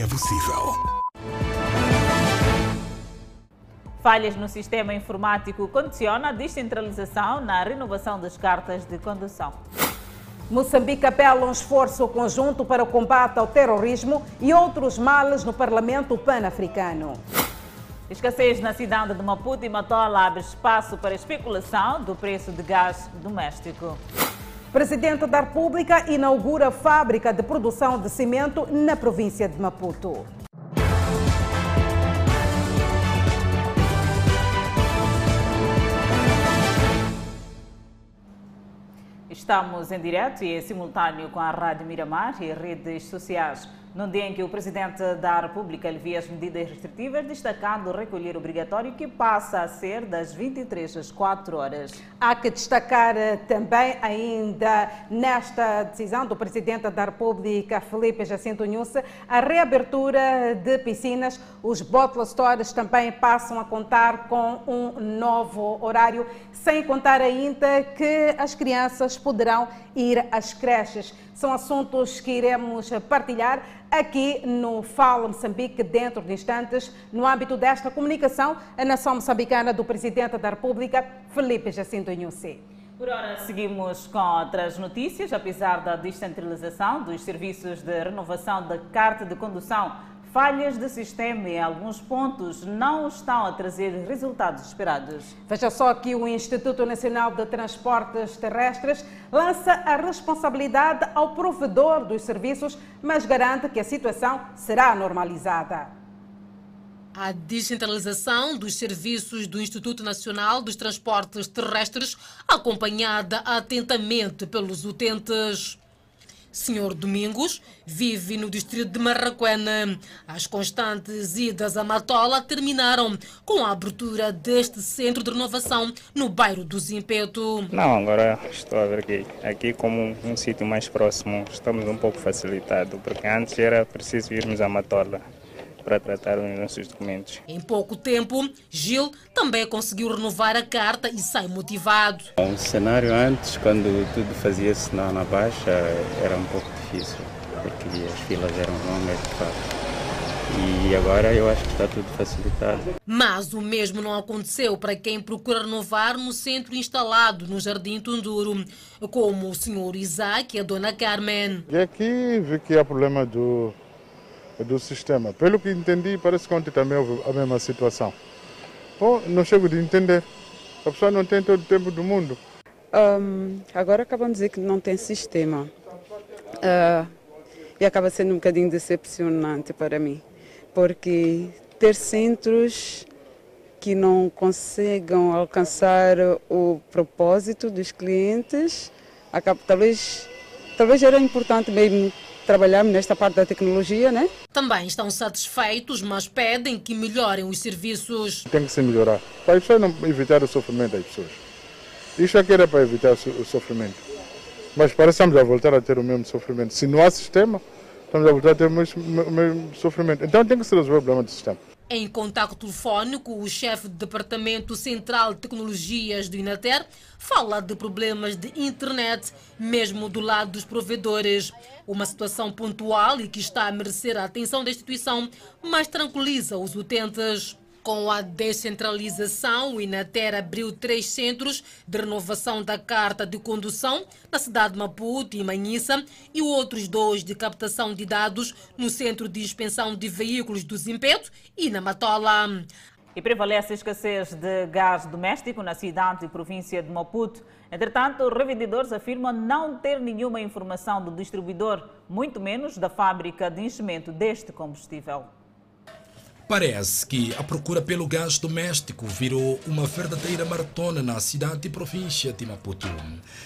é possível. Falhas no sistema informático condicionam a descentralização na renovação das cartas de condução. Moçambique apela um esforço conjunto para o combate ao terrorismo e outros males no Parlamento Pan-Africano. Escassez na cidade de Maputo e Matola abre espaço para especulação do preço de gás doméstico. Presidente da República inaugura fábrica de produção de cimento na província de Maputo. Estamos em direto e em simultâneo com a Rádio Miramar e redes sociais. Num dia em que o Presidente da República alivia as medidas restritivas, destacando o recolher obrigatório que passa a ser das 23 às 4 horas. Há que destacar eh, também ainda nesta decisão do Presidente da República, Felipe Jacinto Nunes, a reabertura de piscinas. Os bottle stores também passam a contar com um novo horário, sem contar ainda que as crianças poderão ir às creches. São assuntos que iremos partilhar aqui no Fala Moçambique dentro de instantes, no âmbito desta comunicação, a nação moçambicana do Presidente da República, Felipe Jacinto Inhusi. Por hora, seguimos com outras notícias. Apesar da descentralização dos serviços de renovação da carta de condução, falhas de sistema em alguns pontos não estão a trazer resultados esperados. Veja só que o Instituto Nacional de Transportes Terrestres lança a responsabilidade ao provedor dos serviços, mas garante que a situação será normalizada. A descentralização dos serviços do Instituto Nacional dos Transportes Terrestres, acompanhada atentamente pelos utentes. Senhor Domingos vive no distrito de Marraquena. As constantes idas a Matola terminaram com a abertura deste centro de renovação no bairro do Zimpeto. Não, agora estou a ver aqui. Aqui como um sítio mais próximo, estamos um pouco facilitados, porque antes era preciso irmos a Matola para tratar os nossos documentos. Em pouco tempo, Gil também conseguiu renovar a carta e sai motivado. O cenário antes, quando tudo fazia-se na, na baixa, era um pouco difícil, porque as filas eram longas de fato. E agora eu acho que está tudo facilitado. Mas o mesmo não aconteceu para quem procura renovar no centro instalado no Jardim Tunduro, como o senhor Isaac e a dona Carmen. E aqui vi que há problema do do sistema. Pelo que entendi, parece que ontem também houve a mesma situação. Bom, não chego de entender. A pessoa não tem todo o tempo do mundo. Um, agora acabam de dizer que não tem sistema. Uh, e acaba sendo um bocadinho decepcionante para mim. Porque ter centros que não consigam alcançar o propósito dos clientes, acaba, talvez, talvez era importante mesmo trabalhamos nesta parte da tecnologia, né? Também estão satisfeitos, mas pedem que melhorem os serviços. Tem que se melhorar, para isso não evitar o sofrimento das pessoas. Isto aqui era para evitar o sofrimento. Mas parece que estamos a voltar a ter o mesmo sofrimento. Se não há sistema, estamos a voltar a ter o mesmo, o mesmo sofrimento. Então tem que se resolver o problema do sistema. Em contato telefónico, o chefe do Departamento Central de Tecnologias do Inater fala de problemas de internet, mesmo do lado dos provedores. Uma situação pontual e que está a merecer a atenção da instituição, mas tranquiliza os utentes. Com a descentralização, o Inater abriu três centros de renovação da carta de condução na cidade de Maputo e Manhissa e outros dois de captação de dados no Centro de Expensão de Veículos do Zimpeto e na Matola. E prevalece a escassez de gás doméstico na cidade e província de Maputo. Entretanto, os revendedores afirmam não ter nenhuma informação do distribuidor, muito menos da fábrica de enchimento deste combustível. Parece que a procura pelo gás doméstico virou uma verdadeira maratona na cidade e província de Maputo.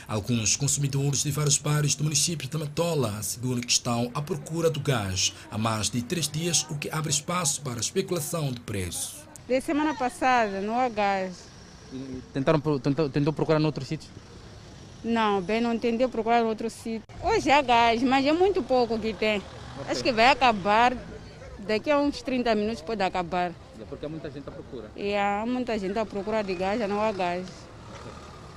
Alguns consumidores de vários bairros do município de Matola asseguram que estão à procura do gás há mais de três dias, o que abre espaço para especulação de preço. De semana passada não há gás. Tentaram, tentou, tentou procurar em outros sítios? Não, bem, não entendeu procurar em outro sítio. Hoje há gás, mas é muito pouco que tem. Okay. Acho que vai acabar daqui a uns 30 minutos pode acabar. É porque há muita gente à procura. E há muita gente à procura de gás, já não há gás.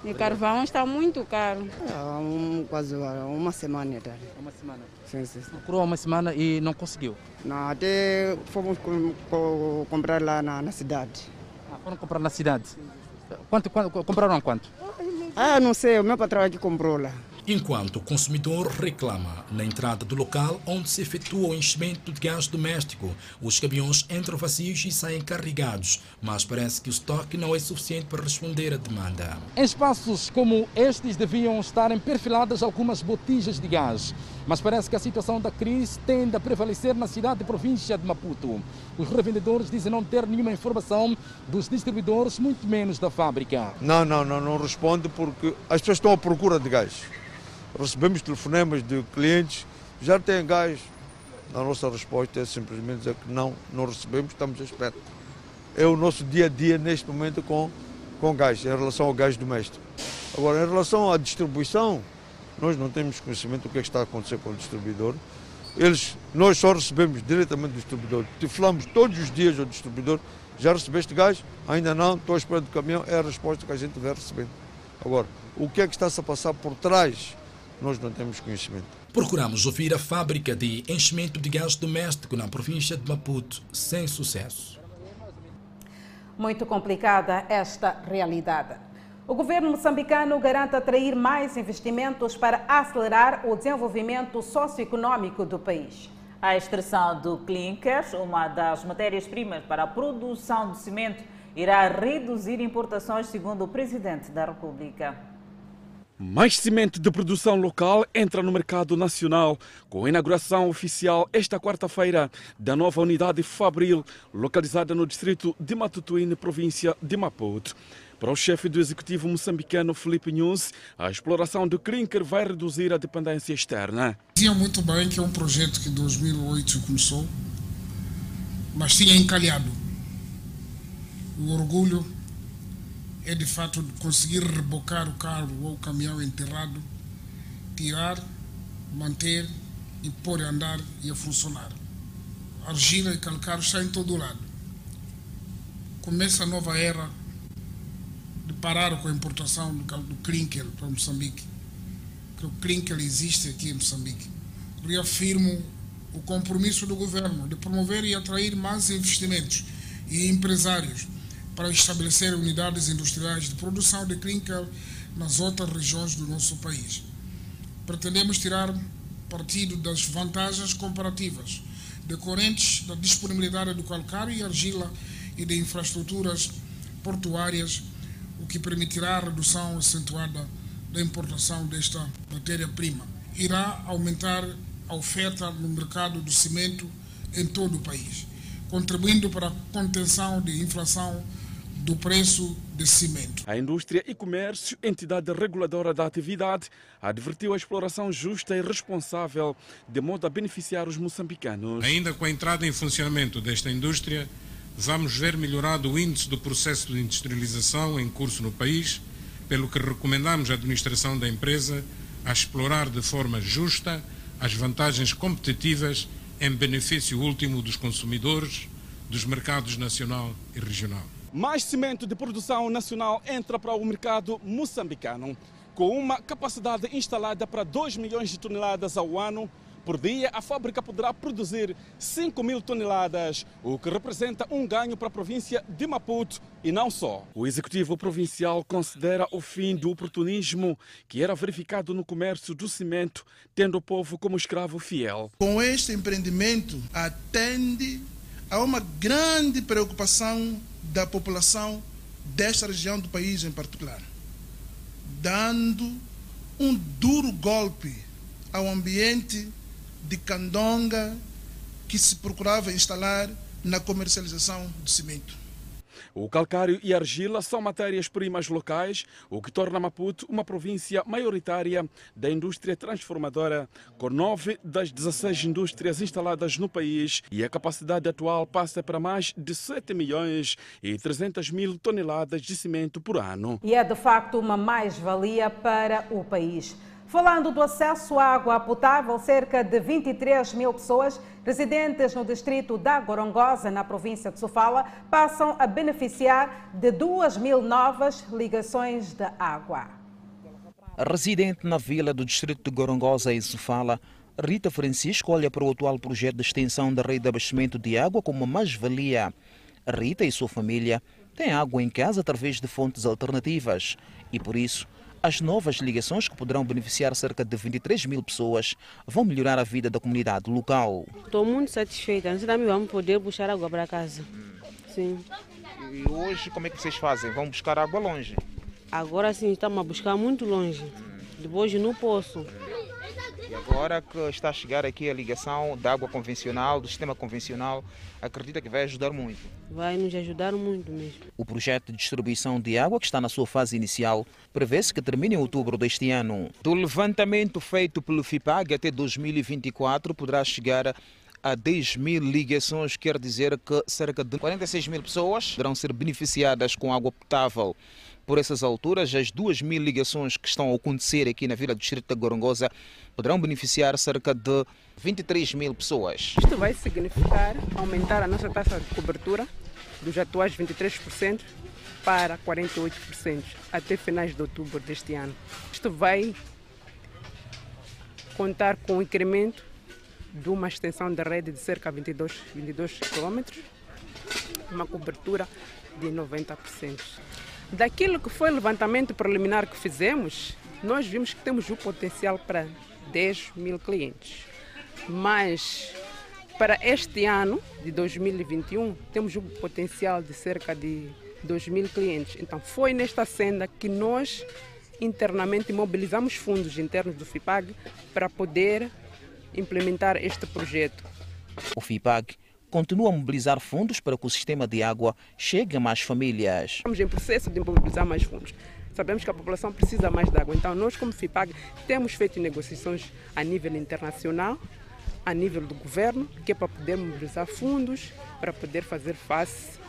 E carvão está muito caro. Há um, quase uma semana. Tá? Uma semana? Sim, sim, sim. Procurou uma semana e não conseguiu? Não, até fomos com, com, comprar lá na, na cidade. Ah, foram comprar na cidade? Quanto, quanto, compraram quanto? Ah, não sei, o meu patrão aqui comprou lá. Enquanto o consumidor reclama na entrada do local onde se efetua o enchimento de gás doméstico, os caminhões entram vazios e saem carregados, mas parece que o estoque não é suficiente para responder à demanda. Em espaços como estes deviam estar perfiladas algumas botijas de gás, mas parece que a situação da crise tende a prevalecer na cidade e província de Maputo. Os revendedores dizem não ter nenhuma informação dos distribuidores, muito menos da fábrica. Não, não, não, não responde porque as pessoas estão à procura de gás recebemos telefonemas de clientes, já têm gás. A nossa resposta é simplesmente dizer que não, não recebemos, estamos à espera. É o nosso dia a dia neste momento com, com gás, em relação ao gás doméstico. Agora, em relação à distribuição, nós não temos conhecimento do que, é que está a acontecer com o distribuidor. Eles, nós só recebemos diretamente do distribuidor. Tiflamos todos os dias ao distribuidor. Já recebeste gás? Ainda não, estou à espera do caminhão. É a resposta que a gente vai recebendo. Agora, o que é que está-se a passar por trás nós não temos conhecimento. Procuramos ouvir a fábrica de enchimento de gás doméstico na província de Maputo, sem sucesso. Muito complicada esta realidade. O governo moçambicano garante atrair mais investimentos para acelerar o desenvolvimento socioeconômico do país. A extração do clinker, uma das matérias-primas para a produção de cimento, irá reduzir importações, segundo o presidente da República. Mais cimento de produção local entra no mercado nacional com a inauguração oficial esta quarta-feira da nova unidade Fabril, localizada no distrito de Matutuíne, província de Maputo. Para o chefe do executivo moçambicano Felipe Nunes, a exploração do clinker vai reduzir a dependência externa. Dizia muito bem que é um projeto que em 2008 começou, mas tinha encalhado. O orgulho é de fato conseguir rebocar o carro ou o caminhão enterrado, tirar, manter e pôr a andar e a funcionar. Argila e calcário está em todo lado. Começa a nova era de parar com a importação do, do clinker para Moçambique. Que o clinker existe aqui em Moçambique. Reafirmo o compromisso do governo de promover e atrair mais investimentos e empresários para estabelecer unidades industriais de produção de clinker nas outras regiões do nosso país. Pretendemos tirar partido das vantagens comparativas decorrentes da disponibilidade do calcário e argila e de infraestruturas portuárias, o que permitirá a redução acentuada da importação desta matéria-prima. Irá aumentar a oferta no mercado do cimento em todo o país, contribuindo para a contenção de inflação do preço de cimento. A indústria e comércio, entidade reguladora da atividade, advertiu a exploração justa e responsável de modo a beneficiar os moçambicanos. Ainda com a entrada em funcionamento desta indústria, vamos ver melhorado o índice do processo de industrialização em curso no país, pelo que recomendamos à administração da empresa a explorar de forma justa as vantagens competitivas em benefício último dos consumidores, dos mercados nacional e regional. Mais cimento de produção nacional entra para o mercado moçambicano. Com uma capacidade instalada para 2 milhões de toneladas ao ano, por dia, a fábrica poderá produzir 5 mil toneladas, o que representa um ganho para a província de Maputo e não só. O executivo provincial considera o fim do oportunismo que era verificado no comércio do cimento, tendo o povo como escravo fiel. Com este empreendimento, atende a uma grande preocupação da população desta região do país em particular, dando um duro golpe ao ambiente de candonga que se procurava instalar na comercialização do cimento. O calcário e a argila são matérias-primas locais, o que torna Maputo uma província maioritária da indústria transformadora, com nove das 16 indústrias instaladas no país e a capacidade atual passa para mais de 7 milhões e 300 mil toneladas de cimento por ano. E é de facto uma mais-valia para o país. Falando do acesso à água potável, cerca de 23 mil pessoas residentes no distrito da Gorongosa, na província de Sofala, passam a beneficiar de 2 mil novas ligações de água. Residente na vila do distrito de Gorongosa, em Sofala, Rita Francisco olha para o atual projeto de extensão da rede de abastecimento de água como uma mais-valia. Rita e sua família têm água em casa através de fontes alternativas e, por isso, as novas ligações que poderão beneficiar cerca de 23 mil pessoas vão melhorar a vida da comunidade local. Estou muito satisfeita. Nós também vamos poder puxar água para casa. Sim. E hoje como é que vocês fazem? Vão buscar água longe? Agora sim, estamos a buscar muito longe. Depois no poço. Agora que está a chegar aqui a ligação da água convencional, do sistema convencional, acredita que vai ajudar muito? Vai nos ajudar muito mesmo. O projeto de distribuição de água, que está na sua fase inicial, prevê-se que termine em outubro deste ano. Do levantamento feito pelo FIPAG até 2024, poderá chegar a 10 mil ligações, quer dizer que cerca de 46 mil pessoas poderão ser beneficiadas com água potável. Por essas alturas, as 2 mil ligações que estão a acontecer aqui na Vila do Distrito da Gorongosa poderão beneficiar cerca de 23 mil pessoas. Isto vai significar aumentar a nossa taxa de cobertura dos atuais 23% para 48% até finais de outubro deste ano. Isto vai contar com o incremento de uma extensão da rede de cerca de 22, 22 km, uma cobertura de 90%. Daquilo que foi o levantamento preliminar que fizemos, nós vimos que temos o potencial para 10 mil clientes. Mas para este ano de 2021, temos um potencial de cerca de 2 mil clientes. Então, foi nesta senda que nós internamente mobilizamos fundos internos do FIPAG para poder implementar este projeto. O FIPAG continua a mobilizar fundos para que o sistema de água chegue a mais famílias. Estamos em processo de mobilizar mais fundos. Sabemos que a população precisa mais de água, então nós, como FIPAG, temos feito negociações a nível internacional, a nível do governo, que é para poder mobilizar fundos, para poder fazer face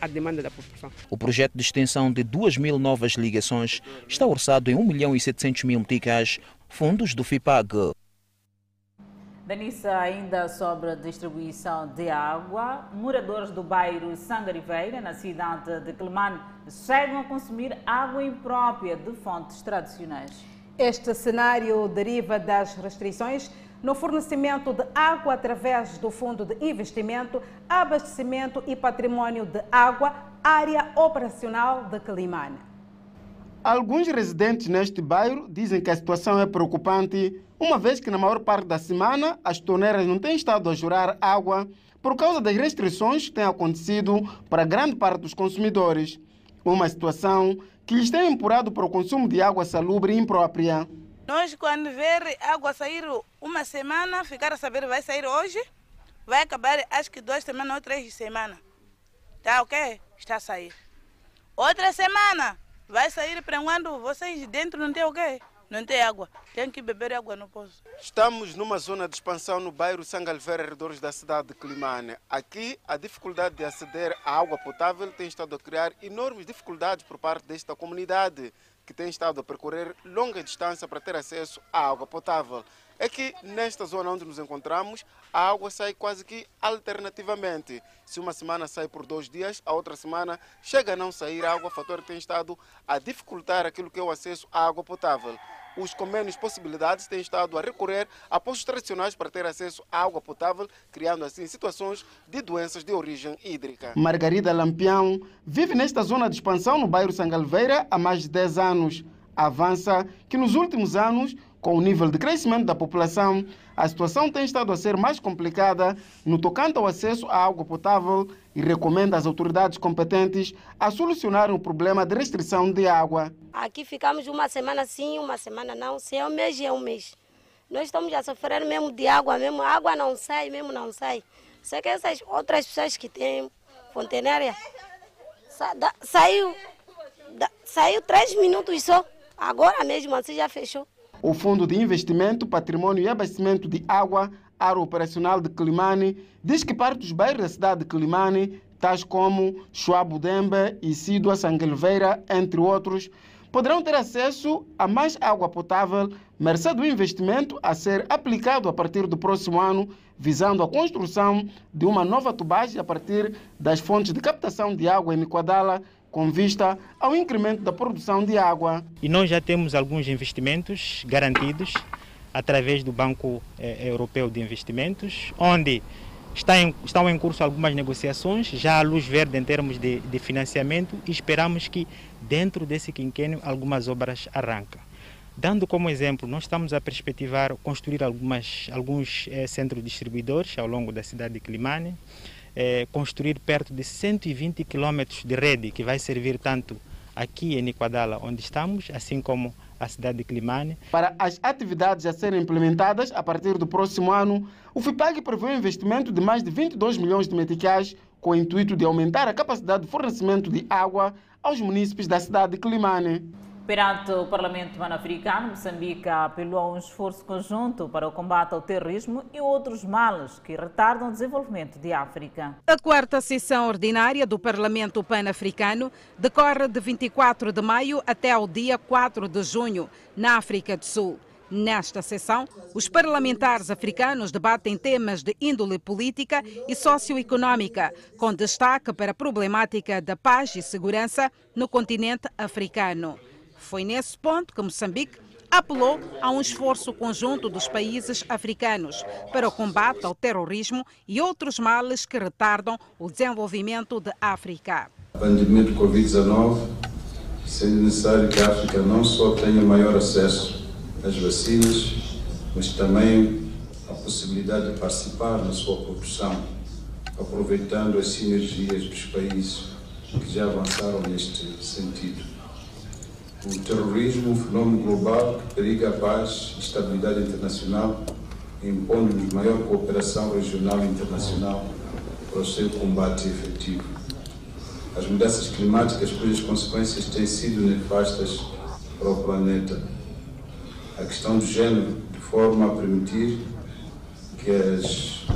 à demanda da população. O projeto de extensão de 2 mil novas ligações está orçado em 1 milhão e 700 mil meticais, fundos do FIPAG. Danissa, ainda sobre a distribuição de água, moradores do bairro Sangariveira, na cidade de Quelimane, chegam a consumir água imprópria de fontes tradicionais. Este cenário deriva das restrições no fornecimento de água através do Fundo de Investimento, Abastecimento e Património de Água, área operacional de Quelimane. Alguns residentes neste bairro dizem que a situação é preocupante, uma vez que na maior parte da semana as torneiras não têm estado a jurar água por causa das restrições que têm acontecido para grande parte dos consumidores. Uma situação que lhes tem empurrado para o consumo de água salubre e imprópria. Nós, quando ver água sair uma semana, ficar a saber vai sair hoje, vai acabar acho que duas semanas ou três semanas. Tá ok? Está a sair. Outra semana, vai sair para quando vocês dentro não tem o quê? Não tem água. Tem que beber água no poço. Estamos numa zona de expansão no bairro Sangalveira, arredores da cidade de Climane. Aqui, a dificuldade de aceder à água potável tem estado a criar enormes dificuldades por parte desta comunidade, que tem estado a percorrer longa distância para ter acesso à água potável. É que nesta zona onde nos encontramos, a água sai quase que alternativamente. Se uma semana sai por dois dias, a outra semana chega a não sair água, fator que tem estado a dificultar aquilo que é o acesso à água potável os com menos possibilidades têm estado a recorrer a postos tradicionais para ter acesso à água potável, criando assim situações de doenças de origem hídrica. Margarida Lampião vive nesta zona de expansão no bairro Sangalveira há mais de 10 anos. Avança que nos últimos anos com o nível de crescimento da população, a situação tem estado a ser mais complicada no tocante ao acesso à água potável e recomenda às autoridades competentes a solucionarem o problema de restrição de água. Aqui ficamos uma semana sim, uma semana não. Se é um mês, é um mês. Nós estamos a sofrer mesmo de água, mesmo a água não sai, mesmo não sai. Só que essas outras pessoas que têm fontenária, saiu, saiu três minutos só. Agora mesmo assim já fechou. O Fundo de Investimento, Patrimônio e Abastecimento de Água, Área Operacional de Climane, diz que parte dos bairros da cidade de Climane, tais como Chuabudembe e Sidua Sanguelveira, entre outros, poderão ter acesso a mais água potável mercê do investimento a ser aplicado a partir do próximo ano, visando a construção de uma nova tubagem a partir das fontes de captação de água em Niquadala, com vista ao incremento da produção de água. E nós já temos alguns investimentos garantidos através do Banco eh, Europeu de Investimentos, onde estão em curso algumas negociações, já à luz verde em termos de, de financiamento, e esperamos que dentro desse quinquênio algumas obras arrancam. Dando como exemplo, nós estamos a perspectivar construir algumas, alguns eh, centros distribuidores ao longo da cidade de Climane, eh, construir perto de 120 quilômetros de rede que vai servir tanto aqui em Niquadala, onde estamos, assim como a cidade de Climane. Para as atividades a serem implementadas a partir do próximo ano, o FIPAG prevê um investimento de mais de 22 milhões de meticais com o intuito de aumentar a capacidade de fornecimento de água aos munícipes da cidade de Climane. Perante o Parlamento Pan-Africano, Moçambique apelou a um esforço conjunto para o combate ao terrorismo e outros males que retardam o desenvolvimento de África. A quarta sessão ordinária do Parlamento Pan-Africano decorre de 24 de maio até ao dia 4 de junho, na África do Sul. Nesta sessão, os parlamentares africanos debatem temas de índole política e socioeconômica, com destaque para a problemática da paz e segurança no continente africano. Foi nesse ponto que Moçambique apelou a um esforço conjunto dos países africanos para o combate ao terrorismo e outros males que retardam o desenvolvimento da África. A pandemia do Covid-19, sendo necessário que a África não só tenha maior acesso às vacinas, mas também a possibilidade de participar na sua produção, aproveitando as sinergias dos países que já avançaram neste sentido. O terrorismo, um fenômeno global que periga a paz e estabilidade internacional, impondo-nos maior cooperação regional e internacional para o seu combate efetivo. As mudanças climáticas, cujas consequências têm sido nefastas para o planeta. A questão do género, de forma a permitir que as,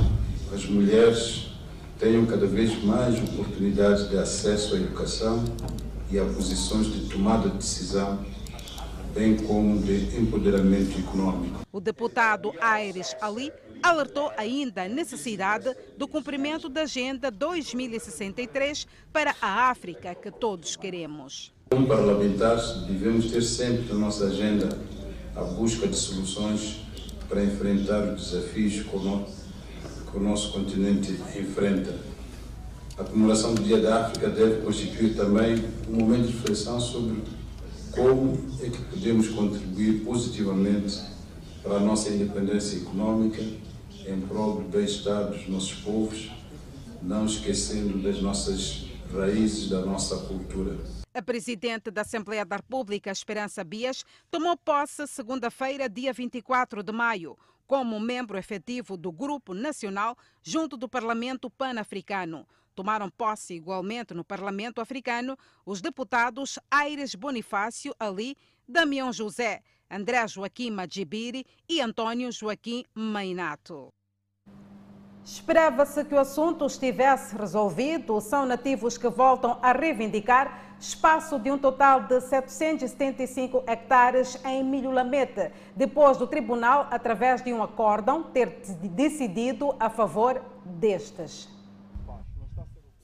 as mulheres tenham cada vez mais oportunidades de acesso à educação e a posições de tomada de decisão, bem como de empoderamento econômico. O deputado Aires Ali alertou ainda a necessidade do cumprimento da Agenda 2063 para a África que todos queremos. Como parlamentares, devemos ter sempre na nossa agenda a busca de soluções para enfrentar os desafios que o nosso continente enfrenta a comemoração do Dia da África deve constituir também um momento de reflexão sobre como é que podemos contribuir positivamente para a nossa independência econômica em prol do bem-estar dos nossos povos, não esquecendo das nossas raízes, da nossa cultura. A presidente da Assembleia da República, Esperança Bias, tomou posse segunda-feira, dia 24 de maio, como membro efetivo do Grupo Nacional junto do Parlamento Pan-Africano. Tomaram posse igualmente no Parlamento Africano os deputados Aires Bonifácio Ali, Damião José, André Joaquim Majibiri e Antônio Joaquim Mainato. Esperava-se que o assunto estivesse resolvido. São nativos que voltam a reivindicar espaço de um total de 775 hectares em Milholamete, depois do tribunal, através de um acórdão, ter decidido a favor destes.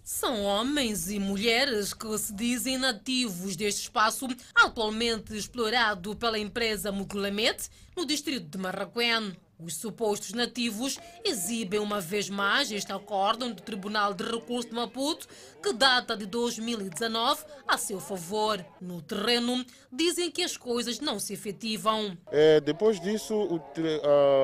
São homens e mulheres que se dizem nativos deste espaço, atualmente explorado pela empresa Mugulamete, no distrito de Marraquém. Os supostos nativos exibem uma vez mais este acórdão do Tribunal de Recurso de Maputo, que data de 2019, a seu favor. No terreno, dizem que as coisas não se efetivam. É, depois disso, o,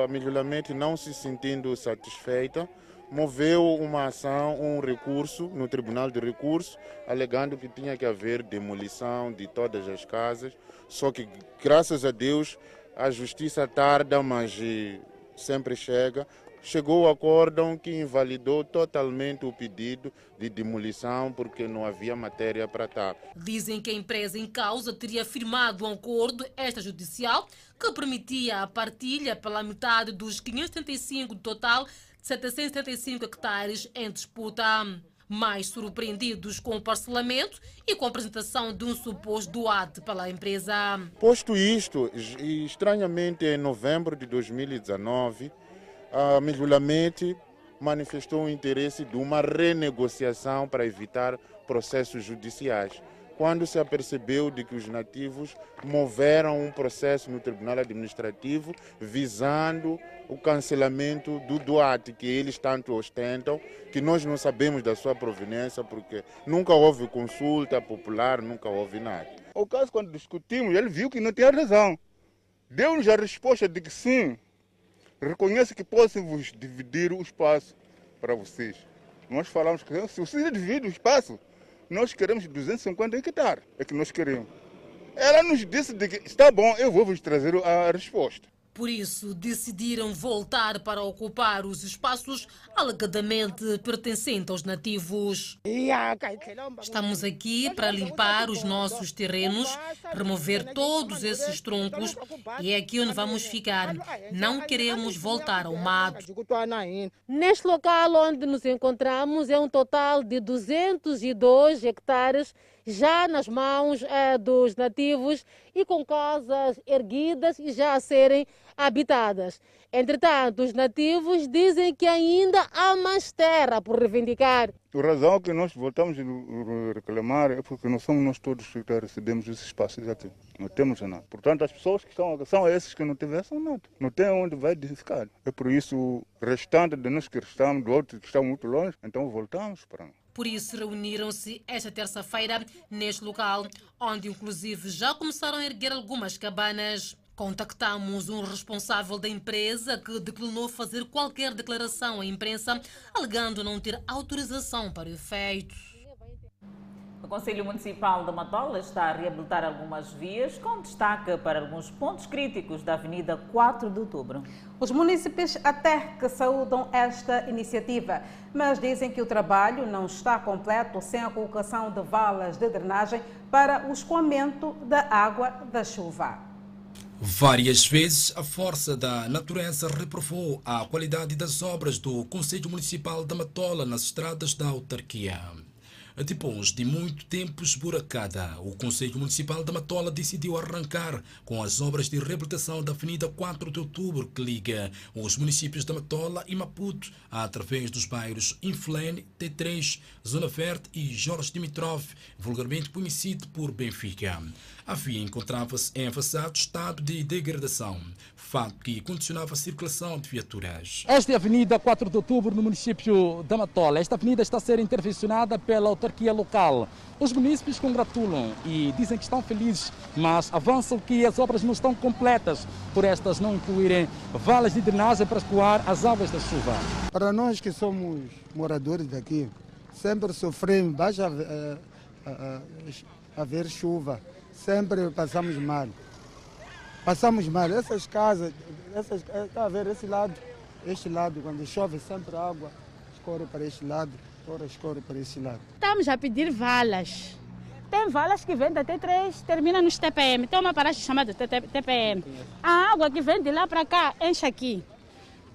a Milholamento não se sentindo satisfeita, moveu uma ação, um recurso no Tribunal de Recurso, alegando que tinha que haver demolição de todas as casas. Só que, graças a Deus, a justiça tarda, mas sempre chega. Chegou o acórdão que invalidou totalmente o pedido de demolição porque não havia matéria para tal. Dizem que a empresa em causa teria firmado um acordo extrajudicial que permitia a partilha pela metade dos 575 do total 775 hectares em disputa. mais surpreendidos com o parcelamento e com a apresentação de um suposto doate pela empresa. Posto isto, estranhamente em novembro de 2019, a Mijulamente manifestou o interesse de uma renegociação para evitar processos judiciais quando se apercebeu de que os nativos moveram um processo no Tribunal Administrativo visando o cancelamento do doate que eles tanto ostentam, que nós não sabemos da sua proveniência porque nunca houve consulta popular, nunca houve nada. O caso, quando discutimos, ele viu que não tinha razão. Deu-nos a resposta de que sim, reconhece que posso vos dividir o espaço para vocês. Nós falamos que se vocês dividem o espaço, nós queremos 250 hectares, é que nós queremos. Ela nos disse que está bom, eu vou vos trazer a resposta. Por isso, decidiram voltar para ocupar os espaços alegadamente pertencentes aos nativos. Estamos aqui para limpar os nossos terrenos, remover todos esses troncos e é aqui onde vamos ficar. Não queremos voltar ao mato. Neste local onde nos encontramos é um total de 202 hectares já nas mãos eh, dos nativos e com casas erguidas e já a serem habitadas. Entretanto, os nativos dizem que ainda há mais terra por reivindicar. A razão que nós voltamos a reclamar é porque não somos nós todos que recebemos esses espaços aqui. Não temos nada. Portanto, as pessoas que estão aqui são esses que não tiveram nada. Não tem onde vai edificar. É por isso o restante de nós que estamos, do outro que está muito longe, então voltamos para nós. Por isso, reuniram-se esta terça-feira neste local, onde inclusive já começaram a erguer algumas cabanas. Contactamos um responsável da empresa que declinou fazer qualquer declaração à imprensa, alegando não ter autorização para o efeito. O Conselho Municipal de Matola está a reabilitar algumas vias, com destaque para alguns pontos críticos da Avenida 4 de Outubro. Os municípios até que saúdam esta iniciativa, mas dizem que o trabalho não está completo sem a colocação de valas de drenagem para o escoamento da água da chuva. Várias vezes a força da natureza reprovou a qualidade das obras do Conselho Municipal de Matola nas estradas da autarquia. Depois de muito tempo esburacada, o Conselho Municipal de Matola decidiu arrancar com as obras de reabilitação da Avenida 4 de Outubro, que liga os municípios de Matola e Maputo, através dos bairros Inflene, T3, Zona Verde e Jorge Dimitrov, vulgarmente conhecido por Benfica. A via encontrava-se em avançado estado de degradação, fato que condicionava a circulação de viaturas. Esta é a Avenida 4 de Outubro, no município de Matola. Esta avenida está a ser intervencionada pela autarquia local. Os municípios congratulam e dizem que estão felizes, mas avançam que as obras não estão completas, por estas não incluírem valas de drenagem para escoar as águas da chuva. Para nós que somos moradores daqui, sempre sofremos, basta uh, uh, haver chuva sempre passamos mal. Passamos mal. Essas casas, essas, está a ver esse lado, este lado, quando chove sempre água escorre para este lado, toda escorre para este lado. Estamos a pedir valas. Tem valas que vêm até três, termina nos TPM. Tem uma paragem chamada TPM. A água que vem de lá para cá enche aqui.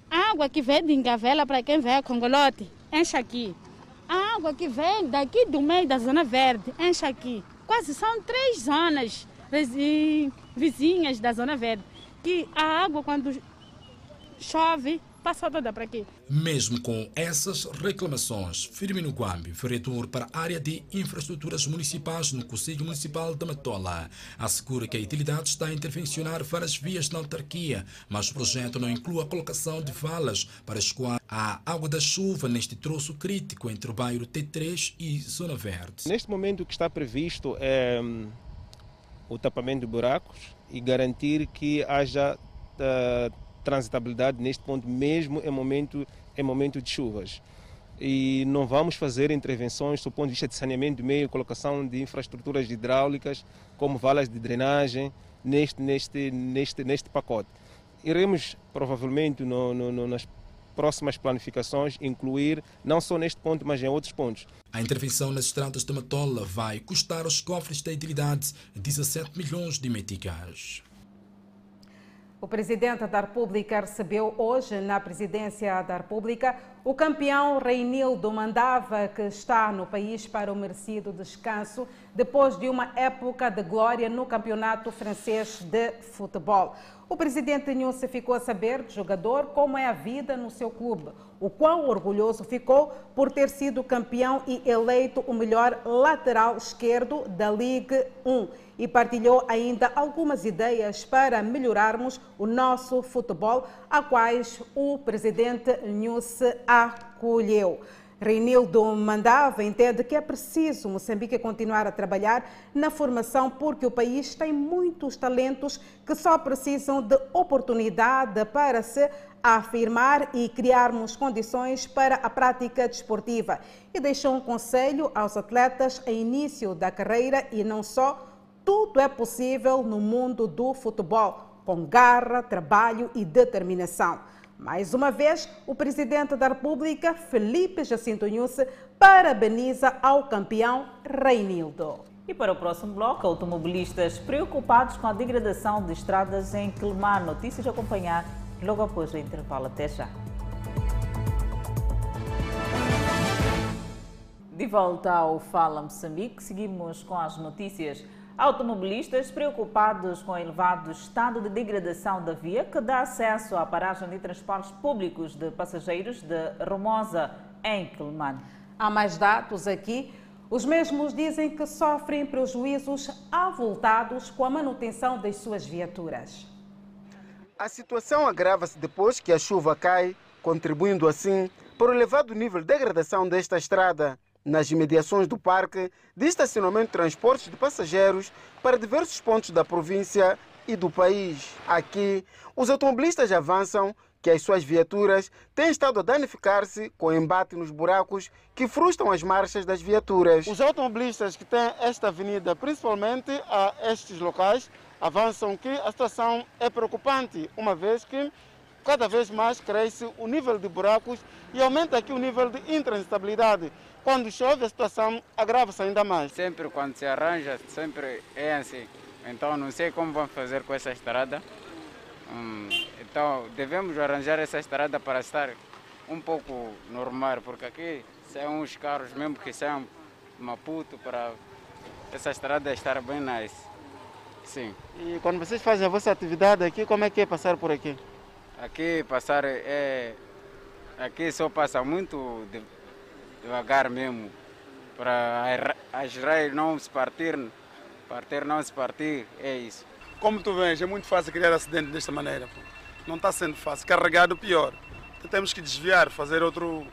A água que vem de Engavela para quem vem a Congolote enche aqui. A água que vem daqui do meio da Zona Verde enche aqui quase são três zonas vizinhas da Zona Verde, que a água quando chove passa toda para aqui. Mesmo com essas reclamações, Firmino Guambi, vereador para a área de infraestruturas municipais no Conselho Municipal de Matola, assegura que a utilidade está a intervencionar várias vias na autarquia, mas o projeto não inclui a colocação de valas para escoar a água da chuva neste troço crítico entre o bairro T3 e Zona Verde. Neste momento o que está previsto é hum, o tapamento de buracos e garantir que haja uh, transitabilidade neste ponto, mesmo em momento, em momento de chuvas. E não vamos fazer intervenções do ponto de vista de saneamento do meio, colocação de infraestruturas hidráulicas, como valas de drenagem, neste, neste, neste, neste pacote. Iremos, provavelmente, no, no, no, nas próximas planificações, incluir não só neste ponto, mas em outros pontos. A intervenção nas estradas de Matola vai custar aos cofres da utilidade 17 milhões de meticais. O presidente da República recebeu hoje, na presidência da República, O campeão Reinildo mandava que está no país para o merecido descanso depois de uma época de glória no campeonato francês de futebol. O presidente Nhusse ficou a saber do jogador como é a vida no seu clube, o quão orgulhoso ficou por ter sido campeão e eleito o melhor lateral esquerdo da Ligue 1 e partilhou ainda algumas ideias para melhorarmos o nosso futebol, a quais o presidente Nhusse acolheu. Reinildo Mandava entende que é preciso Moçambique continuar a trabalhar na formação porque o país tem muitos talentos que só precisam de oportunidade para se afirmar e criarmos condições para a prática desportiva. E deixou um conselho aos atletas a início da carreira e não só tudo é possível no mundo do futebol, com garra, trabalho e determinação. Mais uma vez, o presidente da República, Felipe Jacinto Nhusse, parabeniza ao campeão Reinildo. E para o próximo bloco, automobilistas preocupados com a degradação de estradas em Quelimane. Notícias a acompanhar logo após o intervalo. Até já. De volta ao Fala Moçambique, seguimos com as notícias. Automobilistas preocupados com o elevado estado de degradação da via que dá acesso à paragem de transportes públicos de passageiros de Romosa, em Quelimane. Há mais dados aqui. Os mesmos dizem que sofrem prejuízos avultados com a manutenção das suas viaturas. A situação agrava-se depois que a chuva cai, contribuindo assim para o elevado nível de degradação desta estrada nas imediações do parque de estacionamento de transportes de passageiros para diversos pontos da província e do país. Aqui, os automobilistas avançam que as suas viaturas têm estado a danificar-se com embate nos buracos que frustram as marchas das viaturas. Os automobilistas que têm esta avenida, principalmente a estes locais, avançam que a situação é preocupante, uma vez que cada vez mais cresce o nível de buracos e aumenta aqui o nível de intransitabilidade. Quando chove, a situação agrava-se ainda mais. Sempre quando se arranja, sempre é assim. Então não sei como vamos fazer com essa estrada. Hum, então devemos arranjar essa estrada para estar um pouco normal, porque aqui são uns carros mesmo que são Maputo para essa estrada estar bem nice. Sim. E quando vocês fazem a vossa atividade aqui, como é que é passar por aqui? Aqui passar é. Aqui só passa muito devagar mesmo, para as raias não se partir, partir não se partir, é isso. Como tu vês, é muito fácil criar acidente desta maneira. Pô. Não está sendo fácil. Carregado, pior. Então temos que desviar, fazer outro,